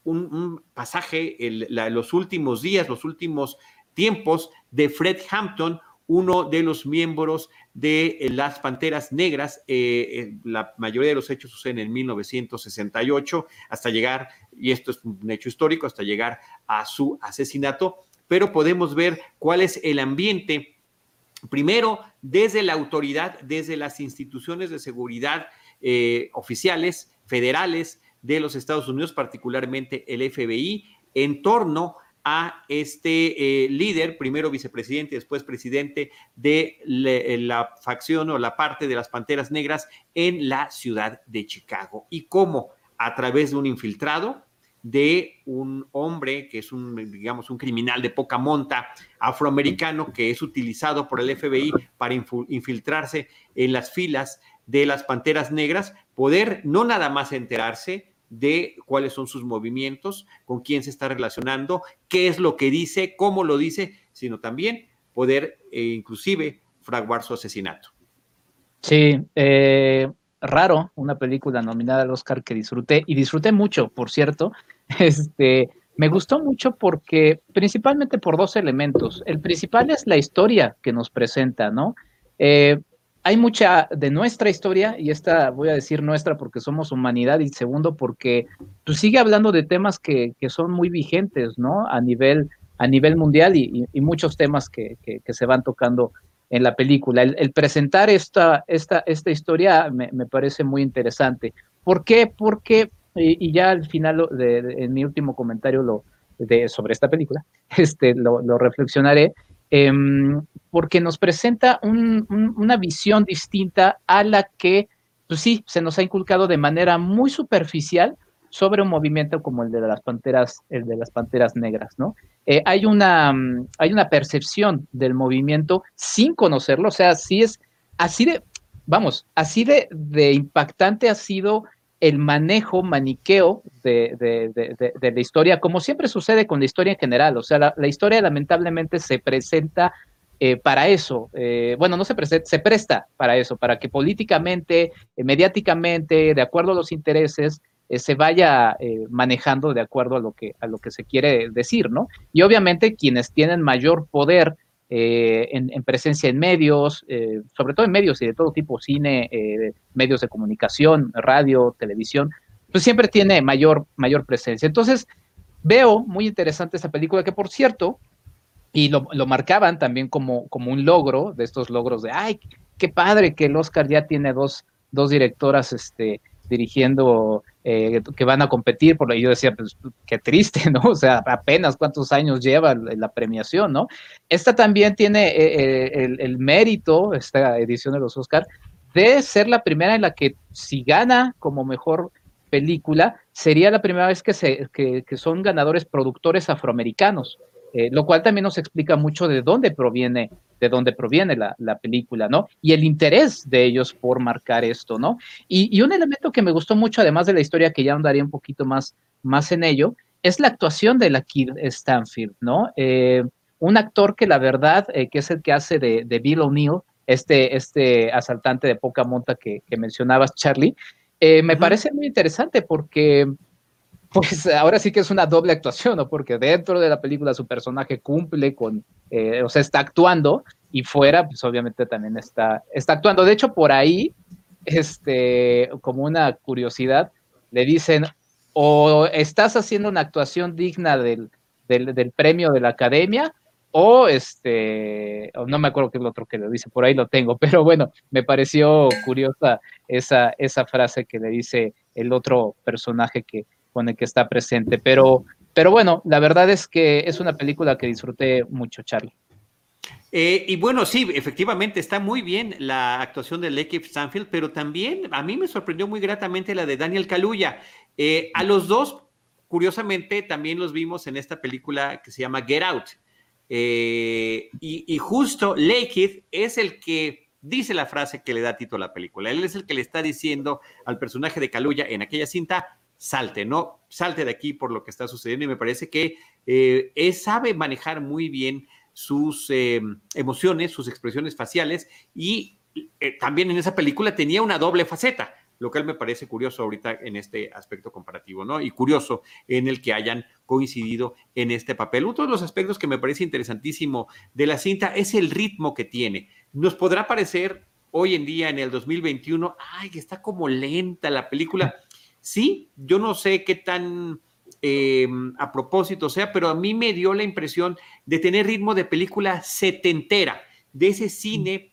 un, pasaje, los últimos días, los últimos tiempos de Fred Hampton, uno de los miembros de eh, las Panteras Negras. Eh, eh, la mayoría de los hechos suceden en 1968, hasta llegar, y esto es un hecho histórico, hasta llegar a su asesinato, pero podemos ver cuál es el ambiente, primero, desde la autoridad, desde las instituciones de seguridad oficiales, federales, de los Estados Unidos, particularmente el FBI, en torno a este eh, líder, primero vicepresidente, después presidente de eh, la facción o la parte de las Panteras Negras en la ciudad de Chicago. Y cómo a través de un infiltrado, de un hombre que es un, digamos, un criminal de poca monta afroamericano que es utilizado por el FBI para infiltrarse en las filas de las Panteras Negras, poder no nada más enterarse de cuáles son sus movimientos, con quién se está relacionando, qué es lo que dice, cómo lo dice, sino también poder eh, inclusive fraguar su asesinato. Sí, eh, raro, una película nominada al Oscar que disfruté y disfruté mucho, por cierto. Este, me gustó mucho porque, principalmente por dos elementos. El principal es la historia que nos presenta, ¿no? Eh, hay mucha de nuestra historia, y esta voy a decir nuestra porque somos humanidad, y segundo porque pues, sigue hablando de temas que, que son muy vigentes, ¿no? A nivel, a nivel mundial y, y, muchos temas que, que, se van tocando en la película. El, presentar esta, esta, esta historia me, me, parece muy interesante. ¿Por qué? Porque, y, ya al final, de, en mi último comentario lo, de, sobre esta película, este, lo, lo reflexionaré, eh, porque nos presenta una visión distinta a la que, pues sí, se nos ha inculcado de manera muy superficial sobre un movimiento como el de las panteras, el de las panteras negras, ¿no? Eh, hay, una, hay una percepción del movimiento sin conocerlo, o sea, sí es así de, vamos, así de impactante ha sido el manejo maniqueo de, de, de, la historia, como siempre sucede con la historia en general. O sea, la, historia lamentablemente se presenta eh, para eso. Eh, bueno, no se presenta, se presta para eso, para que políticamente, eh, mediáticamente, de acuerdo a los intereses, se vaya manejando de acuerdo a lo, que, a lo que se quiere decir, ¿no? Y obviamente quienes tienen mayor poder eh, en, presencia en medios, eh, sobre todo en medios y de todo tipo, cine, eh, medios de comunicación, radio, televisión, pues siempre tiene mayor, mayor presencia. Entonces, veo muy interesante esta película que, por cierto, y lo, lo, marcaban también como, como un logro, de estos logros de, ay, qué padre que el Oscar ya tiene dos, dos directoras este, dirigiendo eh, que van a competir, por lo yo decía, pues qué triste, ¿no? O sea, apenas cuántos años lleva la premiación, ¿no? Esta también tiene eh, eh, el, mérito, esta edición de los Oscar, de ser la primera en la que si gana como mejor película, sería la primera vez que, se, que son ganadores productores afroamericanos. Lo cual también nos explica mucho de dónde proviene, de dónde proviene la, película, ¿no? Y el interés de ellos por marcar esto, ¿no? Y, un elemento que me gustó mucho, además de la historia, que ya andaría un poquito más, más en ello, es la actuación de la Kid Stanfield, ¿no? Eh, un actor que la verdad, eh, que es el que hace de, Bill O'Neill, este, este asaltante de poca monta que, mencionabas, Charlie, me parece muy interesante porque pues ahora sí que es una doble actuación, ¿no? Porque dentro de la película su personaje cumple con, eh, o sea, está actuando y fuera, pues obviamente también está, está actuando. De hecho, por ahí, este, como una curiosidad, le dicen, o estás haciendo una actuación digna del, del, premio de la academia, o este, no me acuerdo qué es lo otro que le dice, por ahí lo tengo, pero bueno, me pareció curiosa esa, esa frase que le dice el otro personaje que, el que está presente. Pero, pero bueno, la verdad es que es una película que disfruté mucho, Charlie. Eh, y bueno, sí, efectivamente está muy bien la actuación de Lecky Stanfield, pero también a mí me sorprendió muy gratamente la de Daniel Kaluuya. Eh, a los dos, curiosamente, también los vimos en esta película que se llama Get Out. Eh, y, justo Lecky es el que dice la frase que le da título a la película. Él es el que le está diciendo al personaje de Kaluuya en aquella cinta, salte, ¿no? Salte de aquí por lo que está sucediendo y me parece que eh, sabe manejar muy bien sus eh, emociones, sus expresiones faciales y eh, también en esa película tenía una doble faceta, lo cual me parece curioso ahorita en este aspecto comparativo, ¿no? Y curioso en el que hayan coincidido en este papel. Otro de los aspectos que me parece interesantísimo de la cinta es el ritmo que tiene. Nos podrá parecer hoy en día, en el 2021, ay, que está como lenta la película. Sí, yo no sé qué tan em, a propósito sea, pero a mí me dio la impresión de tener ritmo de película setentera, de ese cine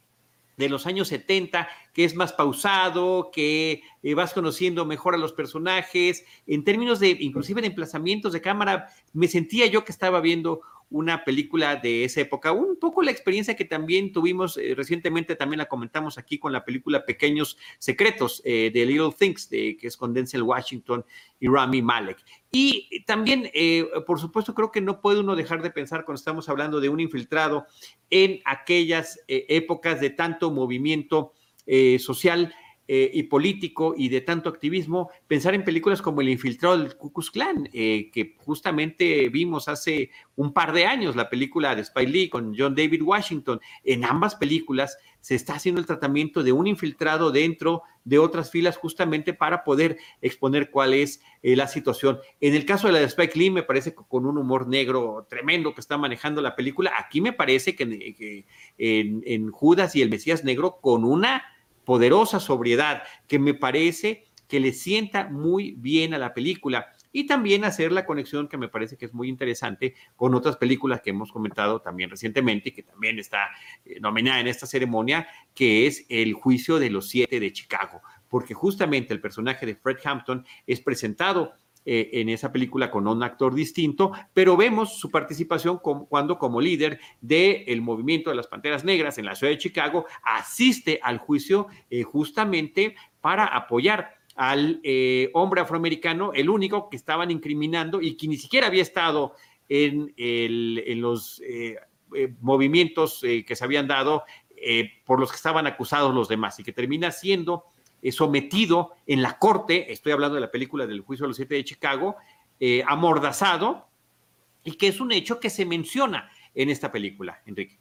de los años 70, que es más pausado, que eh, vas conociendo mejor a los personajes, en términos de, inclusive de emplazamientos de cámara, me sentía yo que estaba viendo una película de esa época. Un poco la experiencia que también tuvimos eh, recientemente, también la comentamos aquí con la película Pequeños Secretos eh, de Little Things, de, que es con Denzel Washington y Rami Malek. Y también, eh, por supuesto, creo que no puede uno dejar de pensar cuando estamos hablando de un infiltrado en aquellas épocas de tanto movimiento social eh, y político y de tanto activismo, pensar en películas como El infiltrado del Ku Klux Klan, eh, que justamente vimos hace un par de años, la película de Spike Lee con John David Washington. En ambas películas se está haciendo el tratamiento de un infiltrado dentro de otras filas justamente para poder exponer cuál es eh, la situación. En el caso de la de Spike Lee, me parece que con un humor negro tremendo que está manejando la película. Aquí me parece que, en, en Judas y el Mesías Negro con una poderosa sobriedad que me parece que le sienta muy bien a la película. Y también hacer la conexión que me parece que es muy interesante con otras películas que hemos comentado también recientemente y que también está eh, nominada en esta ceremonia, que es El juicio de los siete de Chicago, porque justamente el personaje de Fred Hampton es presentado eh, en esa película con un actor distinto, pero vemos su participación cuando como líder del movimiento de las Panteras Negras en la ciudad de Chicago asiste al juicio eh, justamente para apoyar al eh, hombre afroamericano, el único que estaban incriminando y que ni siquiera había estado en, en los movimientos que se habían dado por los que estaban acusados los demás y que termina siendo sometido en la corte, estoy hablando de la película del juicio de los siete de Chicago, eh, amordazado, y que es un hecho que se menciona en esta película, Enrique.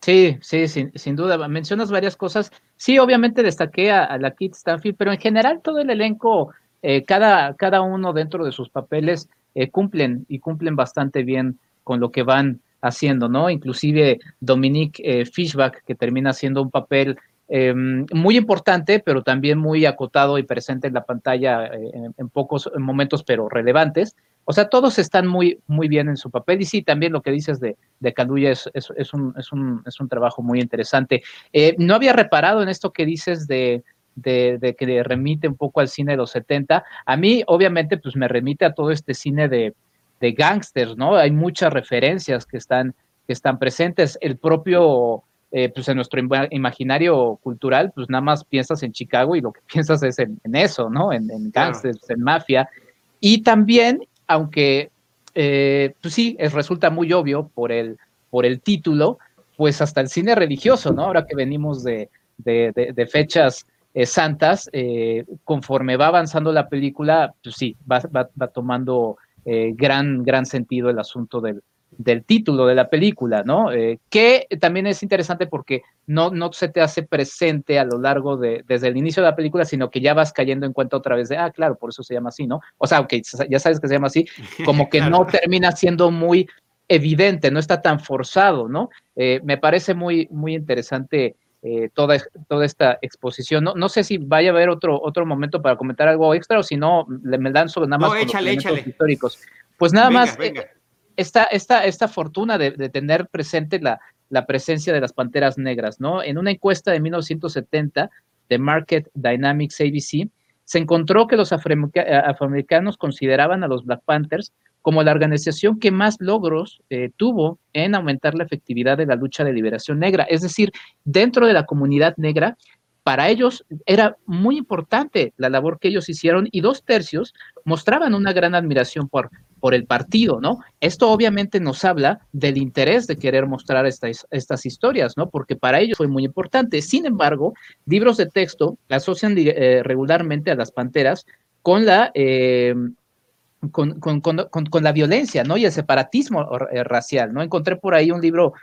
Sí, sí, sin, duda. Mencionas varias cosas. Sí, obviamente destaqué a, la Kit Stanfield, pero en general todo el elenco, eh, cada, cada uno dentro de sus papeles, cumplen y cumplen bastante bien con lo que van haciendo, ¿no? Inclusive Dominique Fishback, que termina haciendo un papel Em, muy importante, pero también muy acotado y presente en la pantalla eh, en, pocos momentos, pero relevantes. O sea, todos están muy, muy bien en su papel. Y sí, también lo que dices de, de Caluya es, es, un, es, un, es un trabajo muy interesante. Eh, no había reparado en esto que dices de, de, de, que remite un poco al cine de los 70. A mí, obviamente, pues me remite a todo este cine de, de gangsters, ¿no? Hay muchas referencias que están, que están presentes. El propio eh, pues en nuestro imaginario cultural, pues nada más piensas en Chicago y lo que piensas es en, eso, ¿no? En, en gangsters, en mafia. Y también, aunque, eh, pues sí, es, resulta muy obvio por el, por el título, pues hasta el cine religioso, ¿no? Ahora que venimos de, de, fechas eh, santas, conforme va avanzando la película, pues sí, va, va, va tomando gran, gran sentido el asunto del, del título de la película, ¿no? Eh, que también es interesante porque no, no se te hace presente a lo largo de, desde el inicio de la película, sino que ya vas cayendo en cuenta otra vez de, ah, claro, por eso se llama así, ¿no? O sea, aunque ya sabes que se llama así, como que no termina siendo muy evidente, no está tan forzado, ¿no? Eh, me parece muy, muy interesante eh, toda, toda esta exposición. No, no sé si vaya a haber otro, otro momento para comentar algo extra o si no, me lanzo nada más no, échale, échale. históricos. Pues nada más, esta, esta, esta fortuna de, tener presente la, la, presencia de las panteras negras, ¿no? En una encuesta de 1970 de Market Dynamics ABC, se encontró que los afroamericanos consideraban a los Black Panthers como la organización que más logros eh, tuvo en aumentar la efectividad de la lucha de liberación negra. Es decir, dentro de la comunidad negra, para ellos era muy importante la labor que ellos hicieron y dos tercios mostraban una gran admiración por, por el partido, ¿no? Esto obviamente nos habla del interés de querer mostrar estas, historias, ¿no? Porque para ellos fue muy importante. Sin embargo, libros de texto asocian eh, regularmente a las panteras con la... Eh, con, con, con, la violencia, ¿no? Y el separatismo eh, racial, ¿no? Encontré por ahí un libro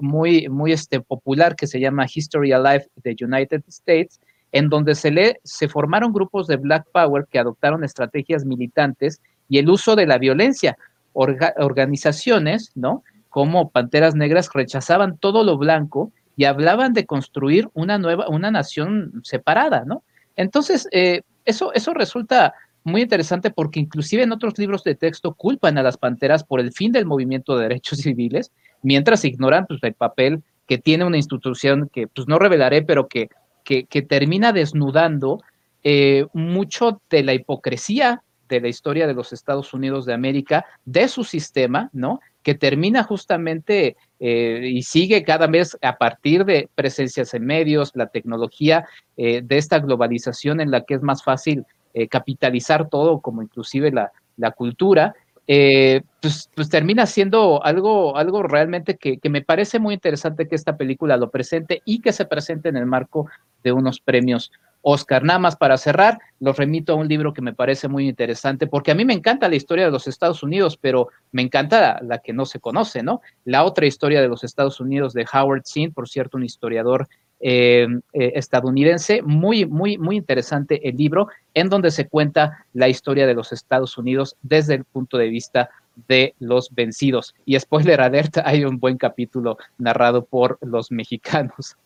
muy, muy este, popular que se llama History Alive the United States, en donde se lee, se formaron grupos de Black Power que adoptaron estrategias militantes y el uso de la violencia. organizaciones, ¿no? Como Panteras Negras rechazaban todo lo blanco y hablaban de construir una nueva, una nación separada, ¿no? Entonces, eh, eso, eso resulta muy interesante porque inclusive en otros libros de texto culpan a las panteras por el fin del movimiento de derechos civiles, mientras ignoran pues, el papel que tiene una institución que pues no revelaré, pero que, que, termina desnudando eh, mucho de la hipocresía de la historia de los Estados Unidos de América, de su sistema, ¿no? Que termina justamente eh, y sigue cada vez a partir de presencias en medios, la tecnología, eh, de esta globalización en la que es más fácil eh, capitalizar todo, como inclusive la, cultura, pues, pues, termina siendo algo, algo realmente que, me parece muy interesante que esta película lo presente y que se presente en el marco de unos premios Oscar. Nada más para cerrar, los remito a un libro que me parece muy interesante, porque a mí me encanta la historia de los Estados Unidos, pero me encanta la, que no se conoce, ¿no? La otra historia de los Estados Unidos de Howard Zinn, por cierto, un historiador eh, eh, estadounidense, muy, muy, muy interesante el libro, en donde se cuenta la historia de los Estados Unidos desde el punto de vista de los vencidos. Y spoiler alert, hay un buen capítulo narrado por los mexicanos.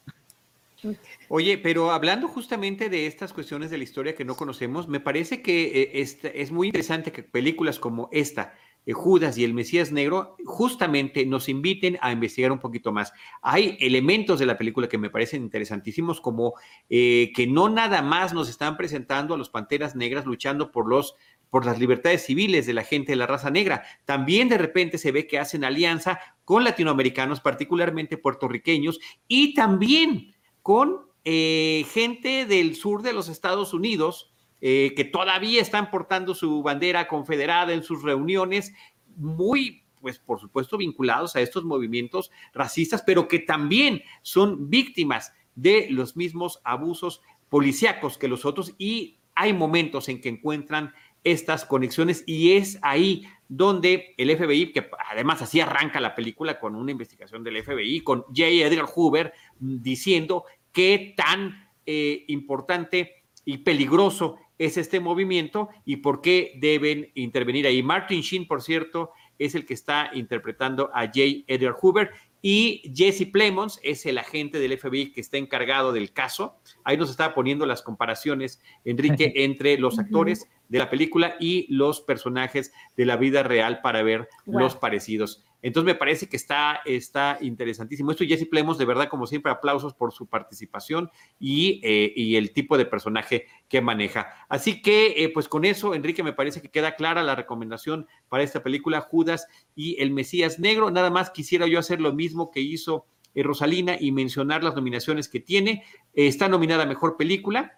Oye, pero hablando justamente de estas cuestiones de la historia que no conocemos, me parece que eh, es muy interesante que películas como esta, eh, Judas y el Mesías Negro, justamente nos inviten a investigar un poquito más. Hay elementos de la película que me parecen interesantísimos, como eh, que no nada más nos están presentando a los Panteras Negras luchando por los por las libertades civiles de la gente de la raza negra. También de repente se ve que hacen alianza con latinoamericanos, particularmente puertorriqueños, y también con eh, gente del sur de los Estados Unidos eh, que todavía están portando su bandera confederada en sus reuniones, muy, pues por supuesto, vinculados a estos movimientos racistas, pero que también son víctimas de los mismos abusos policíacos que los otros. Y hay momentos en que encuentran estas conexiones y es ahí donde el FBI, que además así arranca la película con una investigación del FBI, con J. Edgar Hoover diciendo qué tan eh, importante y peligroso es este movimiento y por qué deben intervenir ahí. Martin Sheen, por cierto, es el que está interpretando a J. Edgar Hoover y Jesse Plemons es el agente del FBI que está encargado del caso. Ahí nos está poniendo las comparaciones, Enrique, entre los actores de la película y los personajes de la vida real para ver los parecidos. Entonces me parece que está, está interesantísimo. Esto Jesse Plemos, de verdad, como siempre, aplausos por su participación y, eh, y el tipo de personaje que maneja. Así que, eh, pues con eso, Enrique, me parece que queda clara la recomendación para esta película, Judas y el Mesías Negro. Nada más quisiera yo hacer lo mismo que hizo eh, Rosalina y mencionar las nominaciones que tiene. está nominada Mejor Película,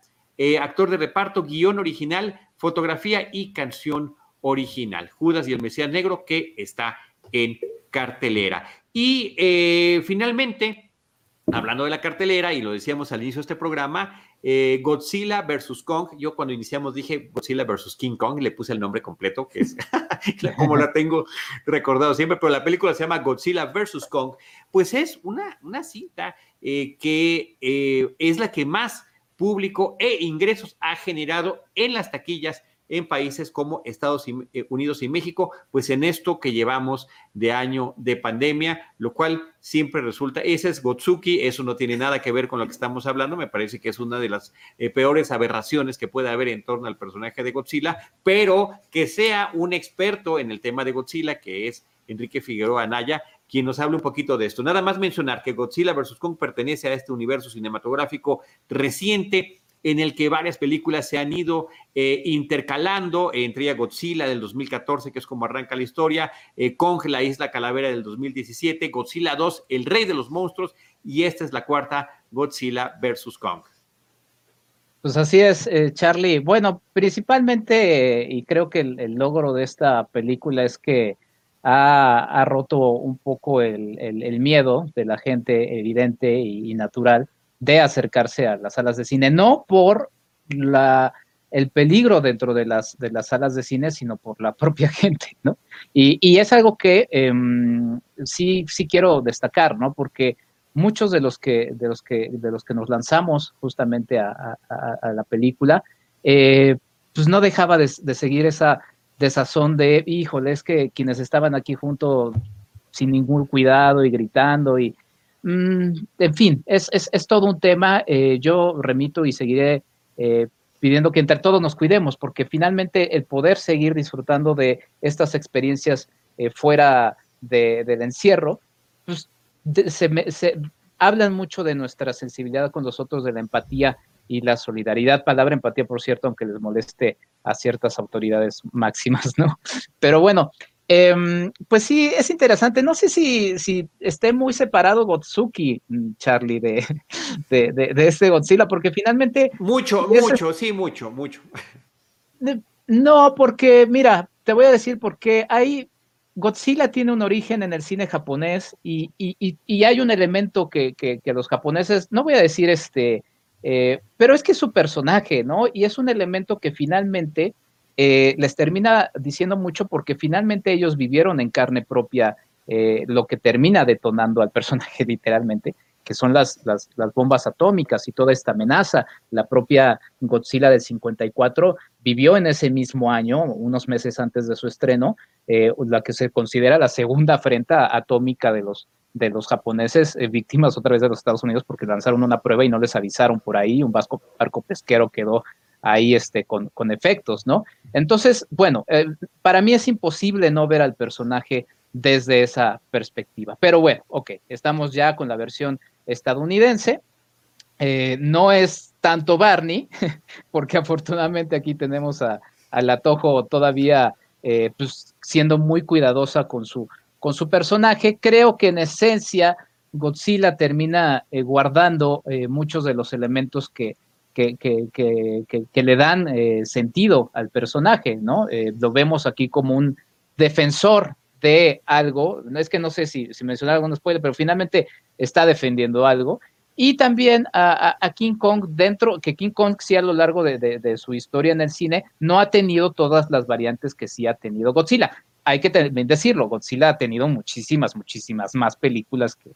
actor de reparto, guion original, fotografía y canción original. Judas y el Mesías Negro, que está en cartelera. Y eh, finalmente, hablando de la cartelera, y lo decíamos al inicio de este programa, eh, Godzilla versus Kong. Yo cuando iniciamos dije Godzilla versus King Kong, le puse el nombre completo, que es como la tengo recordado siempre, pero la película se llama Godzilla versus Kong. Pues es una, una cinta eh, que es la que más público e ingresos ha generado en las taquillas en países como Estados eh, Unidos y México, pues en esto que llevamos de año de pandemia, lo cual siempre resulta, ese es Gotsuki, eso no tiene nada que ver con lo que estamos hablando, me parece que es una de las eh, peores aberraciones que puede haber en torno al personaje de Godzilla, pero que sea un experto en el tema de Godzilla, que es Enrique Figueroa Anaya, quien nos hable un poquito de esto. Nada más mencionar que Godzilla vs. Kong pertenece a este universo cinematográfico reciente en el que varias películas se han ido eh, intercalando, entre ella Godzilla del 2014, que es como arranca la historia, eh, Kong, la isla calavera del 2017, Godzilla 2, el rey de los monstruos, y esta es la cuarta, Godzilla versus Kong. Pues así es, eh, Charlie. Bueno, principalmente, y creo que el, logro de esta película es que ha, roto un poco el, miedo de la gente evidente y natural de acercarse a las salas de cine, no por la, el peligro dentro de las, de las salas de cine, sino por la propia gente, ¿no? Y, es algo que em, sí, sí quiero destacar, ¿no? Porque muchos de los que, de los que, de los que nos lanzamos justamente a, la película, eh, pues no dejaba de, de, seguir esa desazón de, híjole, es que quienes estaban aquí juntos sin ningún cuidado y gritando y, Mm, en fin, es, todo un tema. Eh, yo remito y seguiré eh, pidiendo que entre todos nos cuidemos, porque finalmente el poder seguir disfrutando de estas experiencias eh, fuera del encierro, pues se, hablan mucho de nuestra sensibilidad con los otros, de la empatía y la solidaridad. Palabra empatía, por cierto, aunque les moleste a ciertas autoridades máximas, ¿no? Pero bueno, Em, pues sí, es interesante. No sé si, si esté muy separado Gotsuki, mm, Charlie, de, de, de, este Godzilla, porque finalmente... Mucho, mucho, sí, mucho, mucho. No, porque mira, te voy a decir por qué. Hay, Godzilla tiene un origen en el cine japonés y, y, y, hay un elemento que, que, que, los japoneses, no voy a decir este, Eh, pero es que es su personaje, ¿no? Y es un elemento que finalmente eh, les termina diciendo mucho porque finalmente ellos vivieron en carne propia eh, lo que termina detonando al personaje literalmente, que son las, las, bombas atómicas y toda esta amenaza. La propia Godzilla del 54 vivió en ese mismo año, unos meses antes de su estreno, la que se considera la segunda afrenta atómica de los, de los japoneses eh, víctimas otra vez de los Estados Unidos porque lanzaron una prueba y no les avisaron por ahí, un vasco, barco pesquero quedó ahí este, con, con efectos, ¿no? Entonces, bueno, eh, para mí es imposible no ver al personaje desde esa perspectiva. Pero bueno, ok, estamos ya con la versión estadounidense. Eh, no es tanto Barney, porque afortunadamente aquí tenemos a, a la Tojo todavía pues, siendo muy cuidadosa con su, con su personaje. Creo que en esencia Godzilla termina eh, guardando eh, muchos de los elementos que, que, le dan eh, sentido al personaje, ¿no? lo vemos aquí como un defensor de algo, no es que no sé si, mencionar algún spoiler, pero finalmente está defendiendo algo. Y también a, King Kong dentro, que King Kong sí a lo largo de, de, su historia en el cine no ha tenido todas las variantes que sí ha tenido Godzilla hay que también decirlo, Godzilla ha tenido muchísimas, muchísimas más películas que,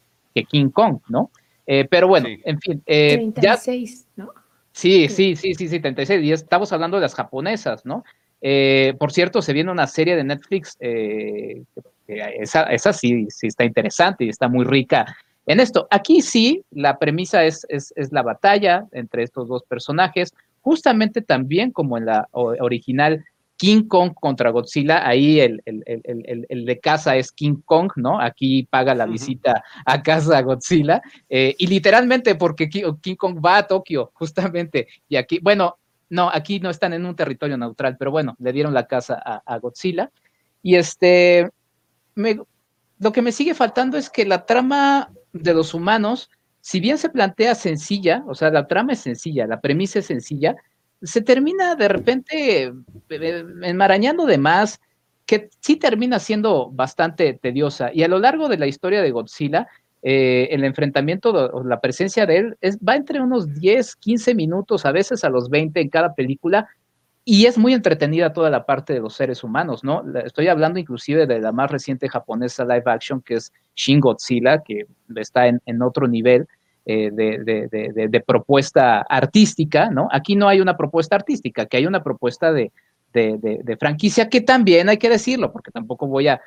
King Kong, ¿no? Eh, pero bueno, en fin. Eh, 36, ¿no? Sí, sí, sí, sí, sí, 36. Y estamos hablando de las japonesas, ¿no? Eh, por cierto, se viene una serie de Netflix, eh, esa, esa sí, sí está interesante y está muy rica en esto. Aquí sí, la premisa es, es, es la batalla entre estos dos personajes, justamente también como en la original King Kong contra Godzilla, ahí el, de casa es King Kong, ¿no? Aquí paga la visita a casa a Godzilla, eh, y literalmente porque King Kong va a Tokio, justamente, y aquí, bueno, no, aquí no están en un territorio neutral, pero bueno, le dieron la casa a, Godzilla, y este, lo que me sigue faltando es que la trama de los humanos, si bien se plantea sencilla, o sea, la trama es sencilla, la premisa es sencilla, se termina de repente eh, enmarañando de más, que sí termina siendo bastante tediosa. Y a lo largo de la historia de Godzilla, eh, el enfrentamiento o la presencia de él es, va entre unos 10, 15 minutos, a veces a los 20 en cada película, y es muy entretenida toda la parte de los seres humanos, ¿no? Estoy hablando inclusive de la más reciente japonesa live action, que es Shin Godzilla, que está en otro nivel. Eh, de, propuesta artística, ¿no? Aquí no hay una propuesta artística, que hay una propuesta de, franquicia que también hay que decirlo, porque tampoco voy a,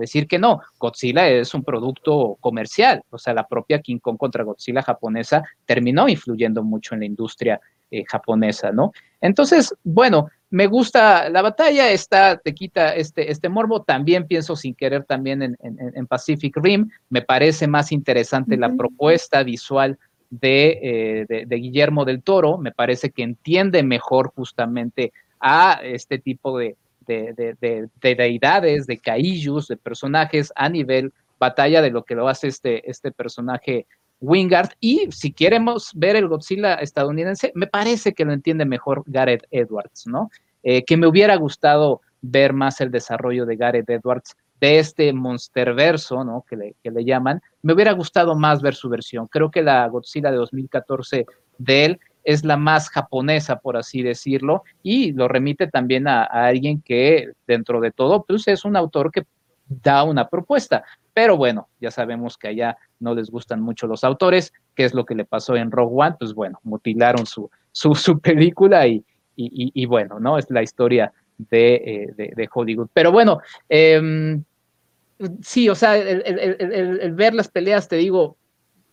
decir que no. Godzilla es un producto comercial, o sea, la propia King Kong contra Godzilla japonesa terminó influyendo mucho en la industria eh, japonesa, ¿no? Entonces, bueno, me gusta la batalla, está, te quita este, este morbo. También pienso sin querer también en, Pacific Rim. Me parece más interesante la propuesta visual eh, de, de, Guillermo del Toro. Me parece que entiende mejor justamente a este tipo de, de, deidades, de kaijus, de personajes a nivel batalla de lo que lo hace este, este personaje Wingard. Y si queremos ver el Godzilla estadounidense, me parece que lo entiende mejor Gareth Edwards, ¿no? Eh, que me hubiera gustado ver más el desarrollo de Gareth Edwards de este monsterverso, ¿no? Que le, que le llaman. Me hubiera gustado más ver su versión. Creo que la Godzilla de 2014 de él es la más japonesa, por así decirlo, y lo remite también a, alguien que, dentro de todo, pues es un autor que da una propuesta. Pero bueno, ya sabemos que allá no les gustan mucho los autores, qué es lo que le pasó en Rogue One, pues bueno, mutilaron su, su, su película y, y, bueno, ¿no? Es la historia de, eh, Hollywood. Pero bueno, em, sí, o sea, el, ver las peleas, te digo,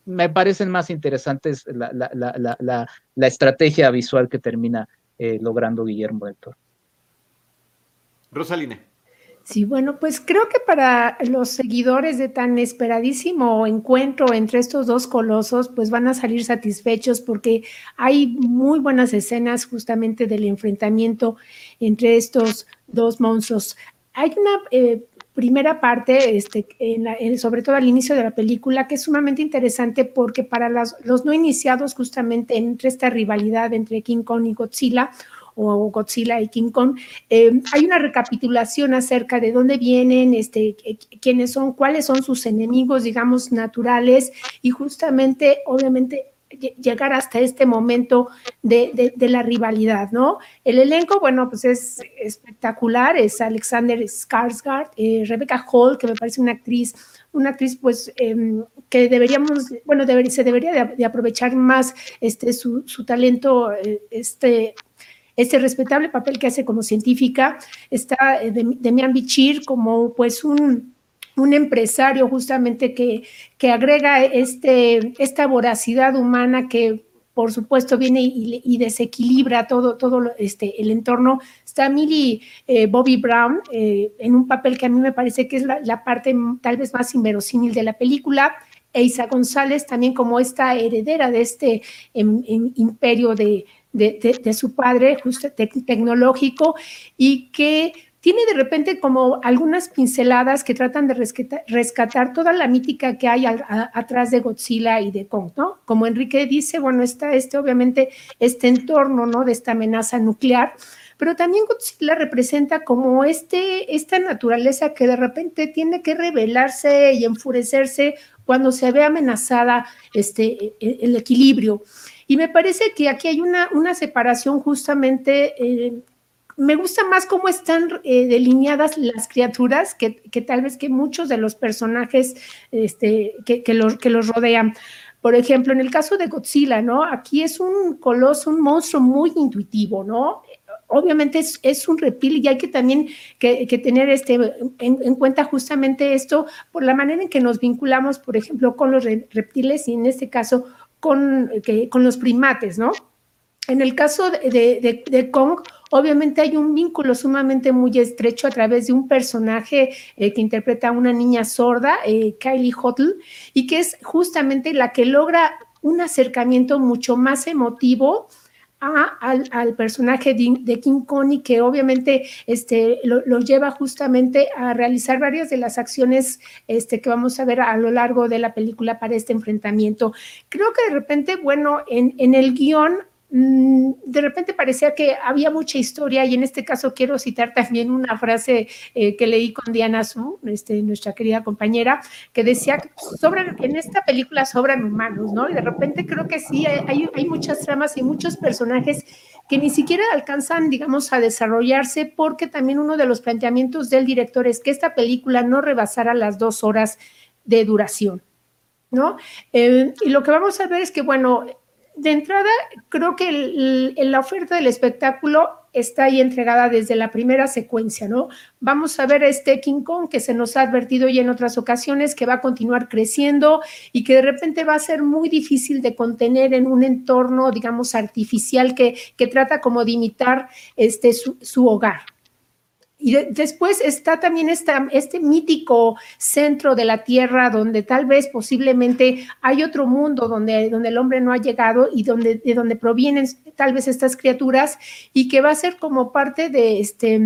me parecen más interesantes la, estrategia visual que termina eh, logrando Guillermo del Toro. Rosalina. Sí, bueno, pues creo que para los seguidores de tan esperadísimo encuentro entre estos dos colosos, pues van a salir satisfechos porque hay muy buenas escenas justamente del enfrentamiento entre estos dos monstruos. Hay una eh, primera parte, este, sobre todo al inicio de la película, que es sumamente interesante porque para los no iniciados justamente entre esta rivalidad entre King Kong y Godzilla, o Godzilla y King Kong, eh, hay una recapitulación acerca de dónde vienen, este, quiénes son, cuáles son sus enemigos, digamos, naturales, y justamente, obviamente, llegar hasta este momento de, la rivalidad, ¿no? El elenco, bueno, pues es espectacular, es Alexander Skarsgård, eh, Rebecca Hall, que me parece una actriz, una actriz pues em, que deberíamos, bueno, se debería de, aprovechar más este, su, talento, eh, este, este respetable papel que hace como científica, está eh, Demian Bichir como pues un un empresario justamente que, que agrega este, esta voracidad humana que por supuesto viene y, desequilibra todo, todo este, el entorno. Está Millie eh, Bobby Brown eh, en un papel que a mí me parece que es la, parte tal vez más inverosímil de la película. Eisa González también como esta heredera de este em, em, imperio de, de, su padre, justo tecnológico, y que tiene de repente como algunas pinceladas que tratan de rescatar, toda la mítica que hay atrás de Godzilla y de Kong, ¿no? Como Enrique dice, bueno, está este, obviamente, este entorno, ¿no? De esta amenaza nuclear, pero también Godzilla representa como este, esta naturaleza que de repente tiene que rebelarse y enfurecerse cuando se ve amenazada este, e, el, equilibrio. Y me parece que aquí hay una, una separación justamente eh, me gusta más cómo están eh, delineadas las criaturas que, tal vez que muchos de los personajes este, que, los, que los rodean. Por ejemplo, en el caso de Godzilla, ¿no? Aquí es un coloso, un monstruo muy intuitivo, ¿no? Obviamente es, un reptil y hay que también que, tener este, en, cuenta justamente esto por la manera en que nos vinculamos, por ejemplo, con los reptiles y en este caso con, con los primates, ¿no? En el caso de, Kong, obviamente hay un vínculo sumamente muy estrecho a través de un personaje eh, que interpreta a una niña sorda, eh, Kylie Hottle, y que es justamente la que logra un acercamiento mucho más emotivo al, personaje de, King Kong y que obviamente este, lo, lleva justamente a realizar varias de las acciones este, que vamos a ver a lo largo de la película para este enfrentamiento. Creo que de repente, bueno, en, en el guion de repente parecía que había mucha historia y en este caso quiero citar también una frase eh, que leí con Diana Su, este, nuestra querida compañera, que decía que sobran, en esta película sobran humanos, ¿no? Y de repente creo que sí, hay, hay muchas tramas y muchos personajes que ni siquiera alcanzan, digamos, a desarrollarse porque también uno de los planteamientos del director es que esta película no rebasara las dos horas de duración. ¿No? Eh, y lo que vamos a ver es que, bueno, de entrada, creo que la oferta del espectáculo está ahí entregada desde la primera secuencia, ¿no? Vamos a ver a este King Kong que se nos ha advertido ya en otras ocasiones que va a continuar creciendo y que de repente va a ser muy difícil de contener en un entorno, digamos, artificial que, que trata como de imitar este, su hogar, y después está también este mítico centro de la Tierra donde tal vez posiblemente hay otro mundo donde, donde el hombre no ha llegado y donde, de donde provienen tal vez estas criaturas y que va a ser como parte de este,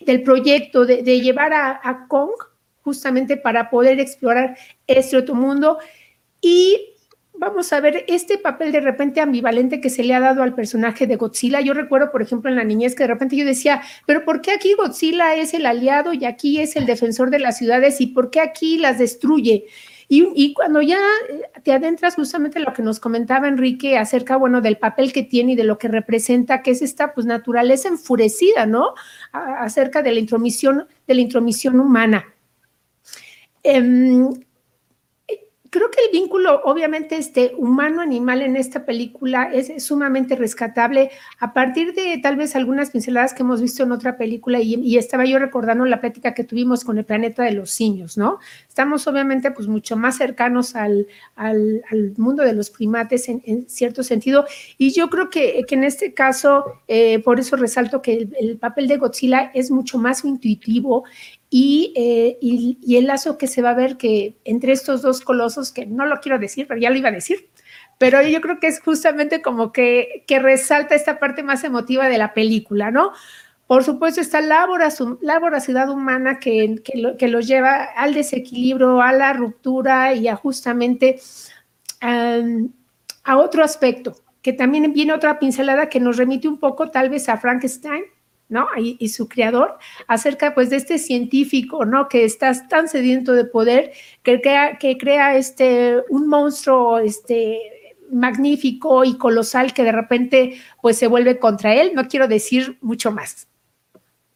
del proyecto de, llevar a, a Kong justamente para poder explorar este otro mundo. Y vamos a ver este papel de repente ambivalente que se le ha dado al personaje de Godzilla. Yo recuerdo, por ejemplo, en la niñez que de repente yo decía, pero ¿por qué aquí Godzilla es el aliado y aquí es el defensor de las ciudades y por qué aquí las destruye? Y, cuando ya eh, te adentras justamente en lo que nos comentaba Enrique acerca, bueno, del papel que tiene y de lo que representa, que es esta pues naturaleza enfurecida, ¿no? acerca de la intromisión, de la intromisión humana. Em, creo que el vínculo, obviamente, este humano-animal en esta película es, sumamente rescatable a partir de tal vez algunas pinceladas que hemos visto en otra película y, estaba yo recordando la plática que tuvimos con el planeta de los simios, ¿no? Estamos obviamente pues mucho más cercanos al, al, mundo de los primates en, cierto sentido y yo creo que, que en este caso, eh, por eso resalto que el, el papel de Godzilla es mucho más intuitivo eh, y, el lazo que se va a ver que entre estos dos colosos, que no lo quiero decir, pero ya lo iba a decir, pero yo creo que es justamente como que, que resalta esta parte más emotiva de la película, ¿no? Por supuesto está la, voracidad humana que, que, los lleva al desequilibrio, a la ruptura y a justamente a otro aspecto, que también viene otra pincelada que nos remite un poco tal vez a Frankenstein, ¿no? Y, su creador, acerca pues de este científico, ¿no? Que está tan sediento de poder, que crea, que crea este, un monstruo, este, magnífico y colosal que de repente pues se vuelve contra él. No quiero decir mucho más.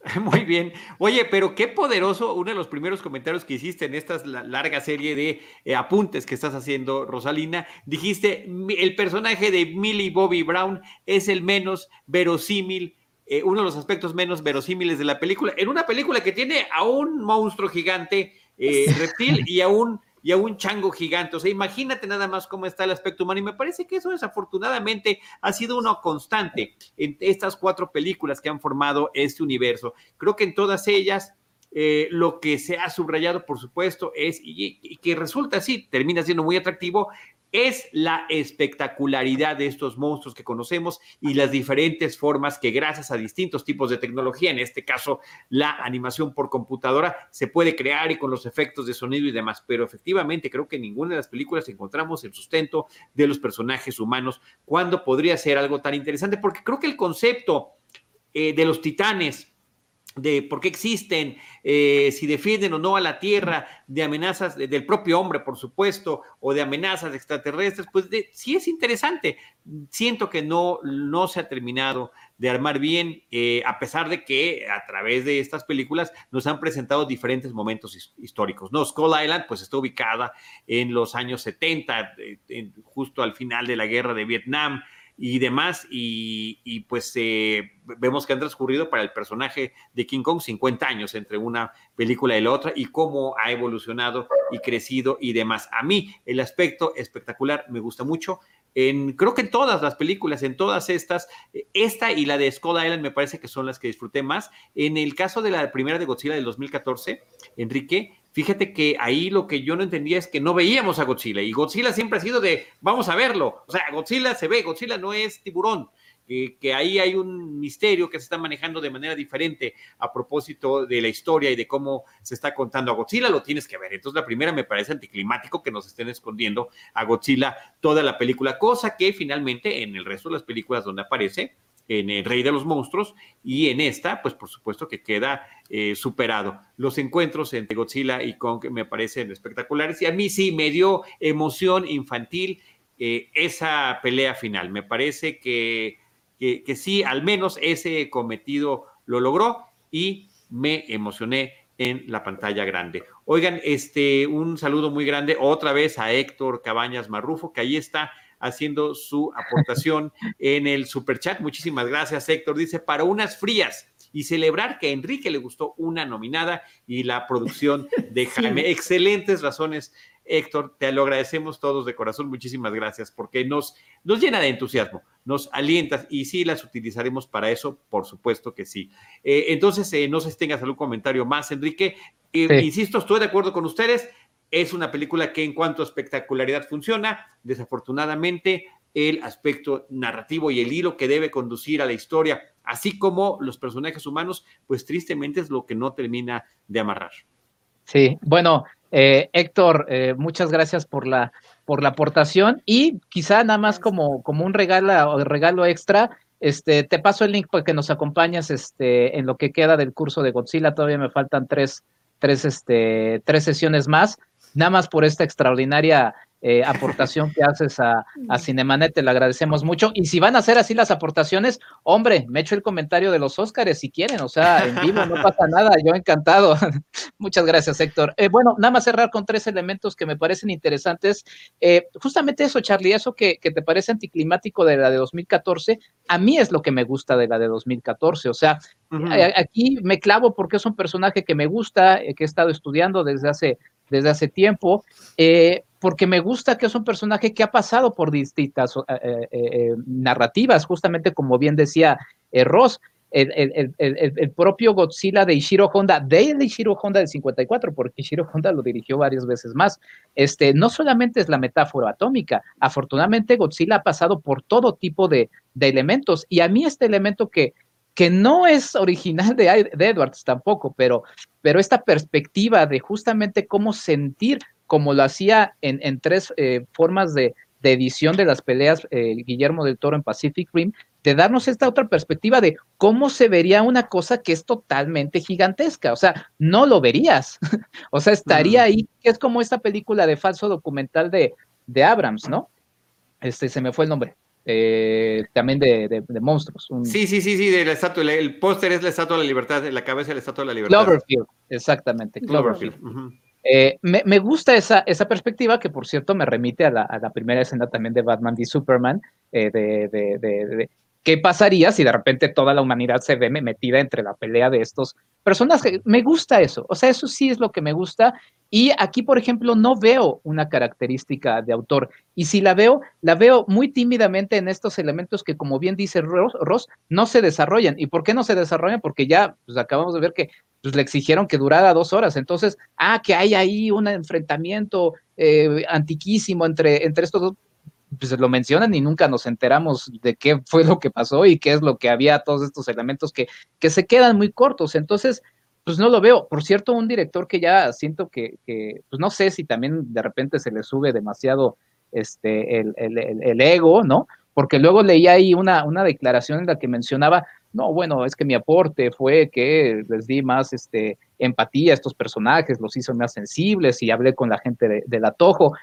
Muy bien. Oye, pero qué poderoso, uno de los primeros comentarios que hiciste en esta larga serie de eh, apuntes que estás haciendo, Rosalina, dijiste, el personaje de Millie Bobby Brown es el menos verosímil, eh, uno de los aspectos menos verosímiles de la película, en una película que tiene a un monstruo gigante eh, reptil y a un y a un chango gigante. O sea, imagínate nada más cómo está el aspecto humano. Y me parece que eso desafortunadamente ha sido una constante en estas cuatro películas que han formado este universo. Creo que en todas ellas eh, lo que se ha subrayado, por supuesto, es, y, que resulta así, termina siendo muy atractivo, es la espectacularidad de estos monstruos que conocemos y las diferentes formas que gracias a distintos tipos de tecnología, en este caso la animación por computadora, se puede crear y con los efectos de sonido y demás. Pero efectivamente creo que en ninguna de las películas encontramos el sustento de los personajes humanos cuando podría ser algo tan interesante, porque creo que el concepto eh, de los titanes, de por qué existen, eh, si defienden o no a la Tierra, de amenazas del propio hombre, por supuesto, o de amenazas extraterrestres, pues sí es interesante. Siento que no, no se ha terminado de armar bien, eh, a pesar de que a través de estas películas nos han presentado diferentes momentos históricos. No, Skull Island, pues está ubicada en los años 70, justo al final de la guerra de Vietnam y demás, y, pues eh, vemos que han transcurrido para el personaje de King Kong 50 años entre una película y la otra, y cómo ha evolucionado y crecido y demás. A mí el aspecto espectacular me gusta mucho. En, creo que en todas las películas, en todas estas, esta y la de Skull Island me parece que son las que disfruté más. En el caso de la primera de Godzilla del 2014, Enrique, Fíjate que ahí lo que yo no entendía es que no veíamos a Godzilla y Godzilla siempre ha sido de, vamos a verlo. O sea, Godzilla se ve, Godzilla no es tiburón. que ahí hay un misterio que se está manejando de manera diferente a propósito de la historia y de cómo se está contando a Godzilla, lo tienes que ver. Entonces, la primera me parece anticlimático que nos estén escondiendo a Godzilla toda la película, cosa que finalmente en el resto de las películas donde aparece, en El Rey de los Monstruos y en esta, pues por supuesto que queda eh, superado. Los encuentros entre Godzilla y Kong me parecen espectaculares y a mí sí me dio emoción infantil eh, esa pelea final. Me parece que, que, sí, al menos ese cometido lo logró y me emocioné en la pantalla grande. Oigan, este, un saludo muy grande otra vez a Héctor Cabañas Marrufo, que ahí está haciendo su aportación en el super chat. Muchísimas gracias, Héctor. Dice, para unas frías y celebrar que a Enrique le gustó una nominada y la producción de Jaime. Excelentes razones, Héctor. Te lo agradecemos todos de corazón. Muchísimas gracias porque nos, nos llena de entusiasmo, nos alientas y sí las utilizaremos para eso, por supuesto que sí. Eh, entonces, eh, no sé si tengas algún comentario más, Enrique. Eh, insisto, estoy de acuerdo con ustedes. Es una película que en cuanto a espectacularidad funciona. Desafortunadamente, el aspecto narrativo y el hilo que debe conducir a la historia, así como los personajes humanos, pues tristemente es lo que no termina de amarrar. Sí, bueno, eh, Héctor, eh, muchas gracias por la, por la aportación y quizá nada más como, como un regalo, regalo extra, este, te paso el link para que nos acompañes este, en lo que queda del curso de Godzilla. Todavía me faltan tres, tres, este, tres sesiones más nada más por esta extraordinaria eh, aportación que haces a, a, Cinemanet, te lo agradecemos mucho. Y si van a hacer así las aportaciones, hombre, me echo el comentario de los Óscares si quieren, o sea, en vivo no pasa nada, yo encantado. Muchas gracias, Héctor. Eh, bueno, nada más cerrar con tres elementos que me parecen interesantes. Eh, justamente eso, Charlie, eso que, que, te parece anticlimático de la de 2014, a mí es lo que me gusta de la de 2014, o sea, aquí me clavo porque es un personaje que me gusta, que he estado estudiando desde hace desde hace tiempo, eh, porque me gusta que es un personaje que ha pasado por distintas eh, eh, narrativas, justamente como bien decía Ross, el, propio Godzilla de Ishiro Honda, de Ishiro Honda del 54, porque Ishiro Honda lo dirigió varias veces más, este, no solamente es la metáfora atómica, afortunadamente Godzilla ha pasado por todo tipo de, de elementos, y a mí este elemento que, que no es original de, Edwards tampoco, pero, pero esta perspectiva de justamente cómo sentir, como lo hacía en, tres eh, formas de, edición de las peleas eh, Guillermo del Toro en Pacific Rim, de darnos esta otra perspectiva de cómo se vería una cosa que es totalmente gigantesca. O sea, no lo verías. o sea, estaría ahí, que es como esta película de falso documental de, de Abrams, ¿no? este, se me fue el nombre. Eh, también de, monstruos. Sí, sí, sí, sí, de la estatua. El póster es la estatua de la libertad, la cabeza de la estatua de la libertad. Cloverfield, exactamente, Cloverfield. Eh, me, gusta esa, esa perspectiva, que por cierto me remite a la, primera escena también de Batman y Superman, eh, de, de, qué pasaría si de repente toda la humanidad se ve metida entre la pelea de estos personajes. Me gusta eso, o sea, eso sí es lo que me gusta y aquí, por ejemplo, no veo una característica de autor. Y si la veo, la veo muy tímidamente en estos elementos que, como bien dice Ross, no se desarrollan. ¿Y por qué no se desarrollan? Porque ya pues, acabamos de ver que pues, le exigieron que durara dos horas. Entonces, ah, que hay ahí un enfrentamiento eh, antiquísimo entre, entre estos dos. Pues lo mencionan y nunca nos enteramos de qué fue lo que pasó y qué es lo que había, todos estos elementos que, que se quedan muy cortos. Entonces, pues no lo veo. Por cierto, un director que ya siento que, pues no sé si también de repente se le sube demasiado este, el, el, ego, ¿no? Porque luego leí ahí una, una declaración en la que mencionaba, no, bueno, es que mi aporte fue que les di más este, empatía a estos personajes, los hizo más sensibles y hablé con la gente de, del Atojo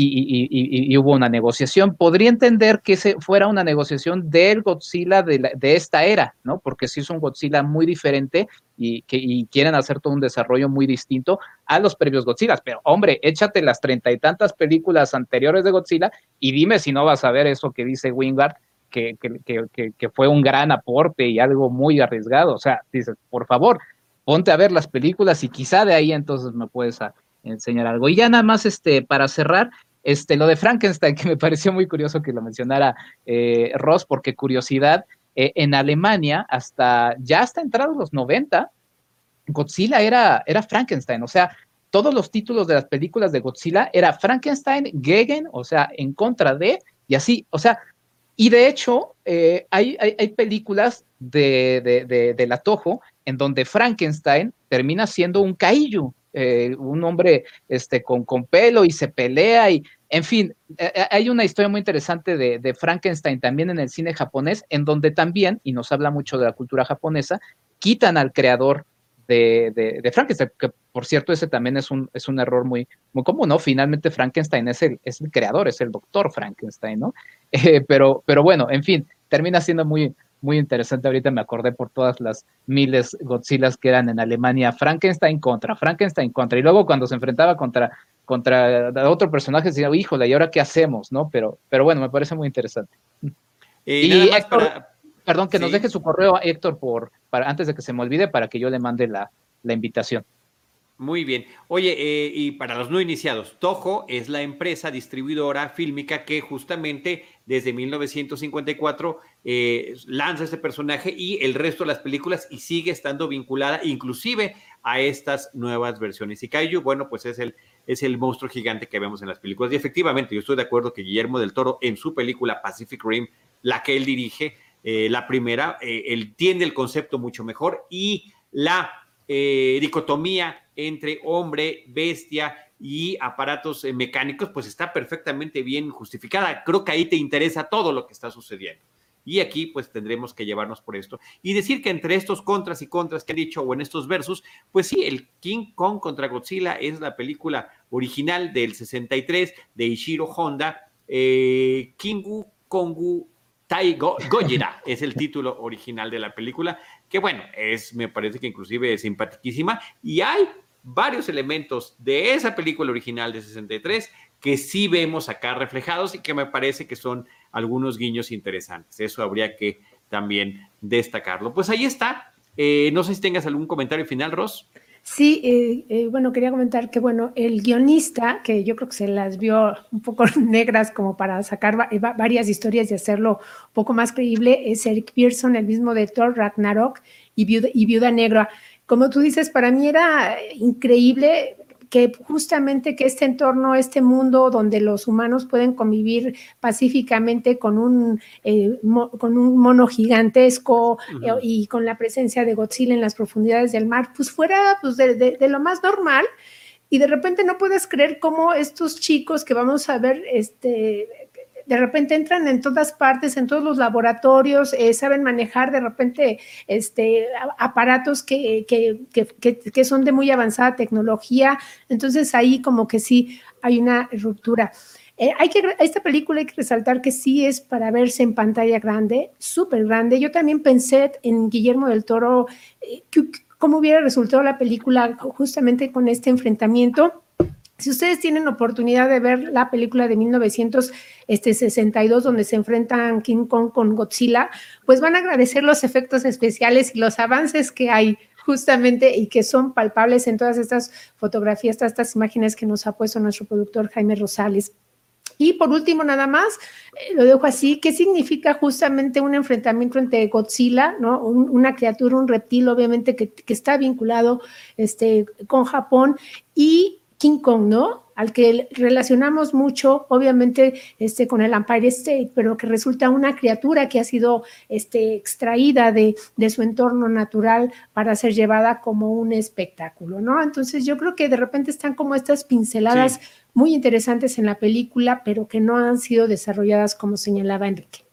y, hubo una negociación. Podría entender que ese fuera una negociación del Godzilla de, esta era, ¿no? Porque sí es un Godzilla muy diferente y, que, quieren hacer todo un desarrollo muy distinto a los previos Godzilla. Pero, hombre, échate las treinta y tantas películas anteriores de Godzilla y dime si no vas a ver eso que dice Wingard, que, que fue un gran aporte y algo muy arriesgado. O sea, dices, por favor, ponte a ver las películas y quizá de ahí entonces me puedes enseñar algo. Y ya nada más, este, para cerrar, este, lo de Frankenstein, que me pareció muy curioso que lo mencionara eh, Ross, porque curiosidad, eh, en Alemania, hasta ya hasta entrados los 90, Godzilla era, era Frankenstein, o sea, todos los títulos de las películas de Godzilla era Frankenstein, Gegen, o sea, en contra de, y así, o sea, y de hecho, eh, hay, hay, películas de, de, de, la Toho en donde Frankenstein termina siendo un kaiju, eh, un hombre este, con, pelo y se pelea y, en fin, eh, eh, hay una historia muy interesante de, Frankenstein también en el cine japonés, en donde también, y nos habla mucho de la cultura japonesa, quitan al creador de, Frankenstein, que por cierto ese también es un, es un error muy, muy común, ¿no? Finalmente Frankenstein es el, es el creador, es el doctor Frankenstein, ¿no? pero, pero bueno, en fin, termina siendo muy, muy interesante. Ahorita me acordé por todas las miles Godzillas que eran en Alemania, Frankenstein contra, Frankenstein contra, y luego cuando se enfrentaba contra, contra otro personaje, decía, híjole, ¿y ahora qué hacemos? ¿no? Pero, pero bueno, me parece muy interesante. Y, Héctor, perdón, que nos deje su correo, Héctor, por, para, antes de que se me olvide, para que yo le mande la, la invitación. Muy bien. Oye, eh, y para los no iniciados, Toho es la empresa distribuidora fílmica que justamente desde 1954 eh, lanza este personaje y el resto de las películas y sigue estando vinculada inclusive a estas nuevas versiones. Y Kaiju, bueno, pues es el, es el monstruo gigante que vemos en las películas. Y efectivamente, yo estoy de acuerdo que Guillermo del Toro en su película Pacific Rim, la que él dirige, eh, la primera, él tiene el concepto mucho mejor y la dicotomía entre hombre, bestia y aparatos eh, mecánicos, pues está perfectamente bien justificada. Creo que ahí te interesa todo lo que está sucediendo. Y aquí pues tendremos que llevarnos por esto. Y decir que entre estos contras y contras que he dicho o en estos versos, pues sí, el King Kong contra Godzilla es la película original del 63 de Ishiro Honda. Eh, Kingu Kongu Tai Gojira es el título original de la película, que bueno, es, me parece que inclusive es simpaticísima. Y hay varios elementos de esa película original de 63 que sí vemos acá reflejados y que me parece que son algunos guiños interesantes. Eso habría que también destacarlo. Pues ahí está. Eh, no sé si tengas algún comentario final, Ross. Sí, eh, eh, bueno, quería comentar que, bueno, el guionista, que yo creo que se las vio un poco negras como para sacar varias historias y hacerlo un poco más creíble, es Eric Pearson, el mismo de Thor Ragnarok y Viuda, y Viuda Negra como tú dices, para mí era increíble que justamente que este entorno, este mundo donde los humanos pueden convivir pacíficamente con un, eh, con un mono gigantesco eh, y con la presencia de Godzilla en las profundidades del mar, pues fuera pues, de, lo más normal. Y de repente no puedes creer cómo estos chicos que vamos a ver, este, de repente entran en todas partes, en todos los laboratorios, eh, saben manejar de repente este, aparatos que, son de muy avanzada tecnología. Entonces ahí como que sí hay una ruptura. Eh, hay que, esta película hay que resaltar que sí es para verse en pantalla grande, súper grande. Yo también pensé en Guillermo del Toro, eh, cómo hubiera resultado la película justamente con este enfrentamiento. Si ustedes tienen oportunidad de ver la película de 1962 donde se enfrentan King Kong con Godzilla, pues van a agradecer los efectos especiales y los avances que hay justamente y que son palpables en todas estas fotografías, todas estas imágenes que nos ha puesto nuestro productor Jaime Rosales. Y por último, nada más, eh, lo dejo así, ¿qué significa justamente un enfrentamiento entre Godzilla, ¿no? una criatura, un reptil, obviamente, que, que, está vinculado este, con Japón, y King Kong, ¿no? Al que relacionamos mucho, obviamente, este, con el Empire State, pero que resulta una criatura que ha sido este, extraída de, de su entorno natural para ser llevada como un espectáculo, ¿no? Entonces yo creo que de repente están como estas pinceladas muy interesantes en la película, pero que no han sido desarrolladas como señalaba Enrique.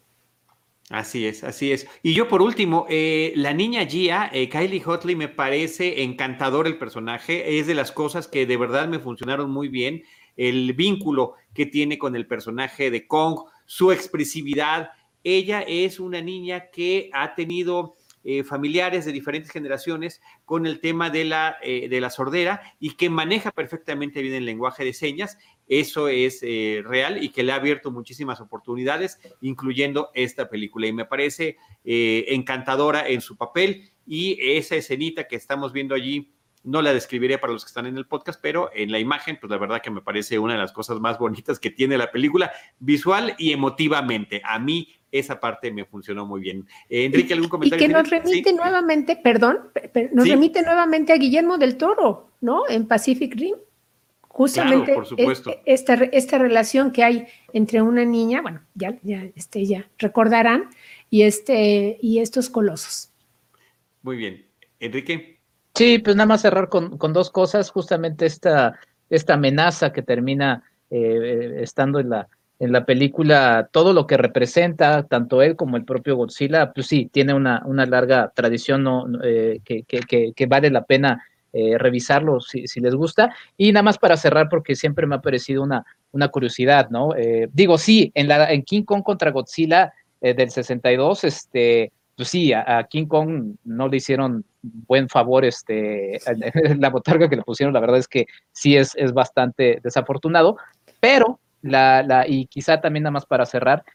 Así es, así es. Y yo por último, eh, la niña Gia, eh, Kylie Hotley, me parece encantador el personaje, es de las cosas que de verdad me funcionaron muy bien, el vínculo que tiene con el personaje de Kong, su expresividad. Ella es una niña que ha tenido eh, familiares de diferentes generaciones con el tema de la, de la sordera y que maneja perfectamente bien el lenguaje de señas eso es eh, real y que le ha abierto muchísimas oportunidades, incluyendo esta película. Y me parece eh, encantadora en su papel y esa escenita que estamos viendo allí, no la describiré para los que están en el podcast, pero en la imagen, pues la verdad que me parece una de las cosas más bonitas que tiene la película, visual y emotivamente. A mí esa parte me funcionó muy bien. Eh, Enrique, ¿algún comentario? Y que nos remite nuevamente, perdón, nos remite nuevamente a Guillermo del Toro, ¿no? En Pacific Rim justamente esta, esta relación que hay entre una niña, bueno, ya, ya, este, ya recordarán, y, este, y estos colosos. Muy bien. Enrique. Sí, pues nada más cerrar con, dos cosas, justamente esta, esta amenaza que termina eh, estando en la, en la película, todo lo que representa, tanto él como el propio Godzilla, pues sí, tiene una, una larga tradición ¿no? Eh, que, que, que, vale la pena eh, revisarlo si, les gusta. Y nada más para cerrar, porque siempre me ha parecido una, una curiosidad, ¿no? Eh, digo, sí, en, la, en King Kong contra Godzilla eh, del 62, este, pues sí, a, King Kong no le hicieron buen favor este, la botarga que le pusieron, la verdad es que sí es, es bastante desafortunado, pero la, la, y quizá también nada más para cerrar,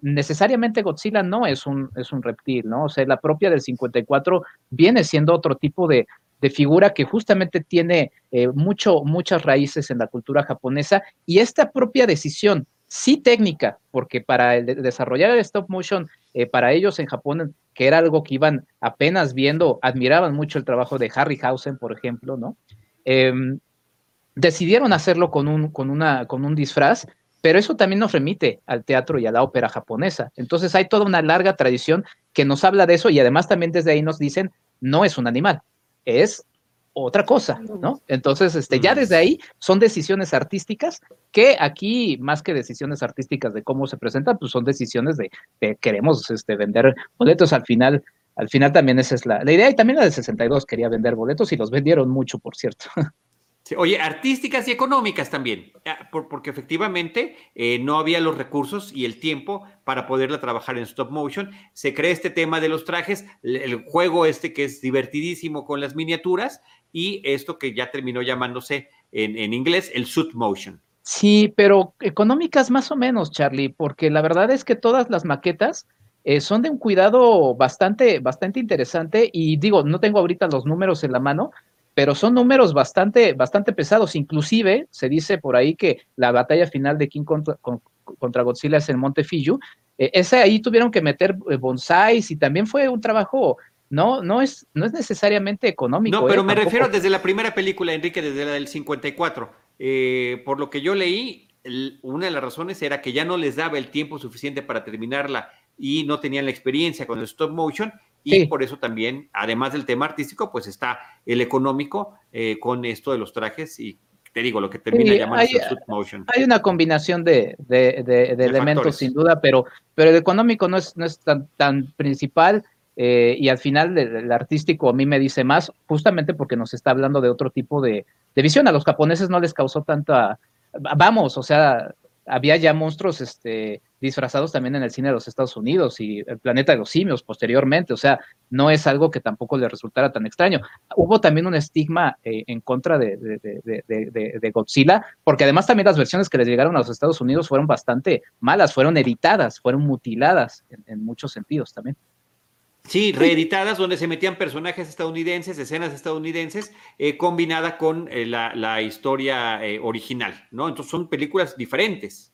necesariamente Godzilla no es un, es un reptil, ¿no? O sea, la propia del 54 viene siendo otro tipo de, de figura que justamente tiene eh, mucho, muchas raíces en la cultura japonesa y esta propia decisión, sí técnica, porque para desarrollar el stop motion, eh, para ellos en Japón, que era algo que iban apenas viendo, admiraban mucho el trabajo de Harryhausen, por ejemplo, ¿no? Em, decidieron hacerlo con un, con, una, con un disfraz, pero eso también nos remite al teatro y a la ópera japonesa. Entonces hay toda una larga tradición que nos habla de eso y además también desde ahí nos dicen, no es un animal, es otra cosa, ¿no? Entonces, este, ya desde ahí son decisiones artísticas que aquí, más que decisiones artísticas de cómo se presentan, pues son decisiones de, que queremos este, vender boletos al final. Al final también esa es la, la idea y también la de 62 quería vender boletos y los vendieron mucho, por cierto. oye, artísticas y económicas también, ah, porque efectivamente eh, no había los recursos y el tiempo para poderla trabajar en stop motion. Se crea este tema de los trajes, el juego este que es divertidísimo con las miniaturas y esto que ya terminó llamándose en, inglés el suit motion. Sí, pero económicas más o menos, Charlie, porque la verdad es que todas las maquetas eh, son de un cuidado bastante, bastante interesante y digo, no tengo ahorita los números en la mano, pero son números bastante, bastante pesados. Inclusive se dice por ahí que la batalla final de King contra, contra Godzilla es en Monte Fiyu. Eh, ese ahí tuvieron que meter eh, bonsais y también fue un trabajo, no, no es, no es necesariamente económico. No, pero ¿eh? me refiero desde la primera película, Enrique, desde la del 54. por lo que yo leí, una de las razones era que ya no les daba el tiempo suficiente para terminarla y no tenían la experiencia con el stop motion y por eso también, además del tema artístico, pues está el económico eh, con esto de los trajes y te digo, lo que termina llamando hay, motion. Hay una combinación de, elementos sin duda, pero, pero el económico no es, no es tan, tan principal. Eh, y al final el, artístico a mí me dice más, justamente porque nos está hablando de otro tipo de, visión. A los japoneses no les causó tanta, vamos, o sea, había ya monstruos este, disfrazados también en el cine de los Estados Unidos y el planeta de los simios posteriormente, o sea, no es algo que tampoco le resultara tan extraño. Hubo también un estigma eh, en contra de, de, Godzilla, porque además también las versiones que les llegaron a los Estados Unidos fueron bastante malas, fueron editadas, fueron mutiladas en muchos sentidos también. Sí, reeditadas, donde se metían personajes estadounidenses, escenas estadounidenses, eh, combinada con eh, la, historia eh, original, ¿no? Entonces son películas diferentes.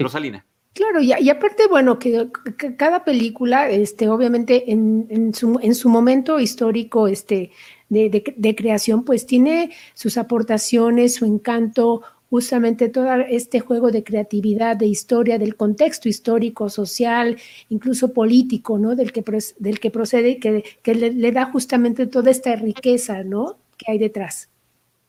Rosalina. Claro, y, aparte, bueno, que, cada película, este, obviamente, en, su, en su momento histórico, este, de, de, creación, pues tiene sus aportaciones, su encanto, justamente todo este juego de creatividad, de historia, del contexto histórico, social, incluso político, ¿no? Del que, del que procede y que, que le, da justamente toda esta riqueza, ¿no? Que hay detrás.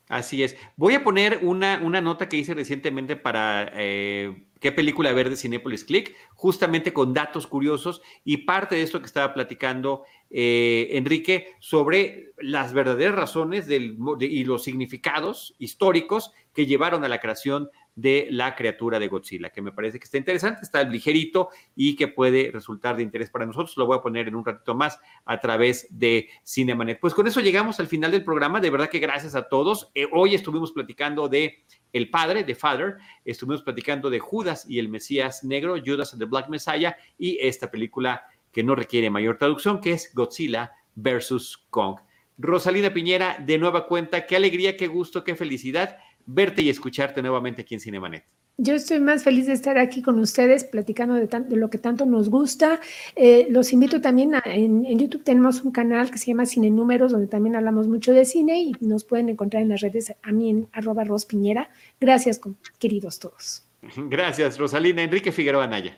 Así es. Voy a poner una, una nota que hice recientemente para eh, qué película ver de Cinepolis Click, justamente con datos curiosos y parte de esto que estaba platicando eh, Enrique sobre las verdaderas razones del, y los significados históricos que llevaron a la creación de la criatura de Godzilla, que me parece que está interesante, está ligerito y que puede resultar de interés para nosotros. Lo voy a poner en un ratito más a través de Cinemanet. Pues con eso llegamos al final del programa. De verdad que gracias a todos. Eh, hoy estuvimos platicando de El Padre, de Father, estuvimos platicando de Judas y el Mesías Negro, Judas and the Black Messiah, y esta película que no requiere mayor traducción, que es Godzilla versus Kong. Rosalina Piñera, de nueva cuenta, qué alegría, qué gusto, qué felicidad verte y escucharte nuevamente aquí en Cinemanet. Yo estoy más feliz de estar aquí con ustedes platicando de, lo que tanto nos gusta. Eh, los invito también a, en, YouTube tenemos un canal que se llama Cine Números, donde también hablamos mucho de cine y nos pueden encontrar en las redes a mí en arroba Piñera. Gracias, queridos todos. Gracias, Rosalina. Enrique Figueroa Naya.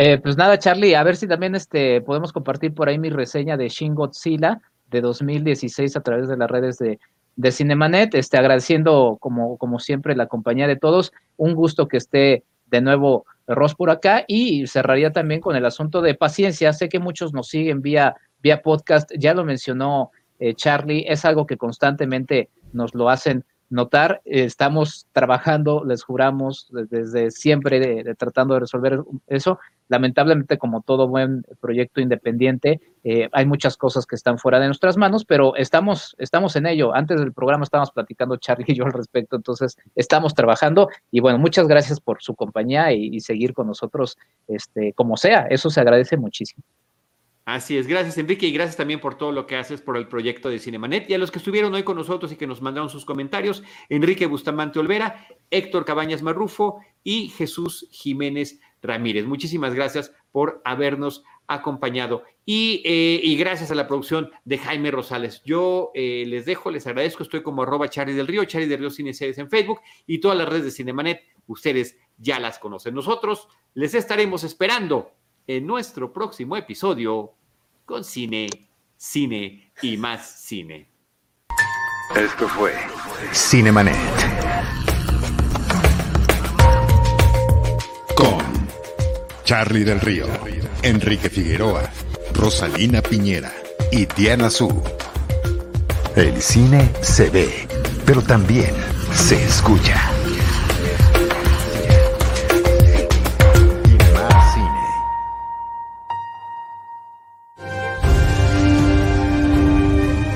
Eh, pues nada, Charlie, a ver si también este, podemos compartir por ahí mi reseña de Shin Godzilla de 2016 a través de las redes de de Cinemanet, este, agradeciendo como, como siempre la compañía de todos. Un gusto que esté de nuevo Ross por acá y cerraría también con el asunto de paciencia. Sé que muchos nos siguen vía, vía podcast, ya lo mencionó eh, Charlie, es algo que constantemente nos lo hacen notar. estamos trabajando, les juramos, desde siempre tratando de resolver eso. Lamentablemente, como todo buen proyecto independiente, eh, hay muchas cosas que están fuera de nuestras manos, pero estamos, estamos en ello. Antes del programa estábamos platicando Charlie y yo al respecto, entonces estamos trabajando y bueno, muchas gracias por su compañía y, y seguir con nosotros, este, como sea, eso se agradece muchísimo. Así es, gracias Enrique y gracias también por todo lo que haces por el proyecto de Cinemanet y a los que estuvieron hoy con nosotros y que nos mandaron sus comentarios, Enrique Bustamante Olvera, Héctor Cabañas Marrufo y Jesús Jiménez Ramírez. Muchísimas gracias por habernos acompañado y, eh, gracias a la producción de Jaime Rosales. Yo eh, les dejo, les agradezco, estoy como arroba Charlie del Río, Charlie del Río Cine Series en Facebook y todas las redes de Cinemanet, ustedes ya las conocen. Nosotros les estaremos esperando en nuestro próximo episodio con cine, cine y más cine. Esto fue Cinemanet. Con Charlie del Río, Enrique Figueroa, Rosalina Piñera y Diana Su. El cine se ve, pero también se escucha.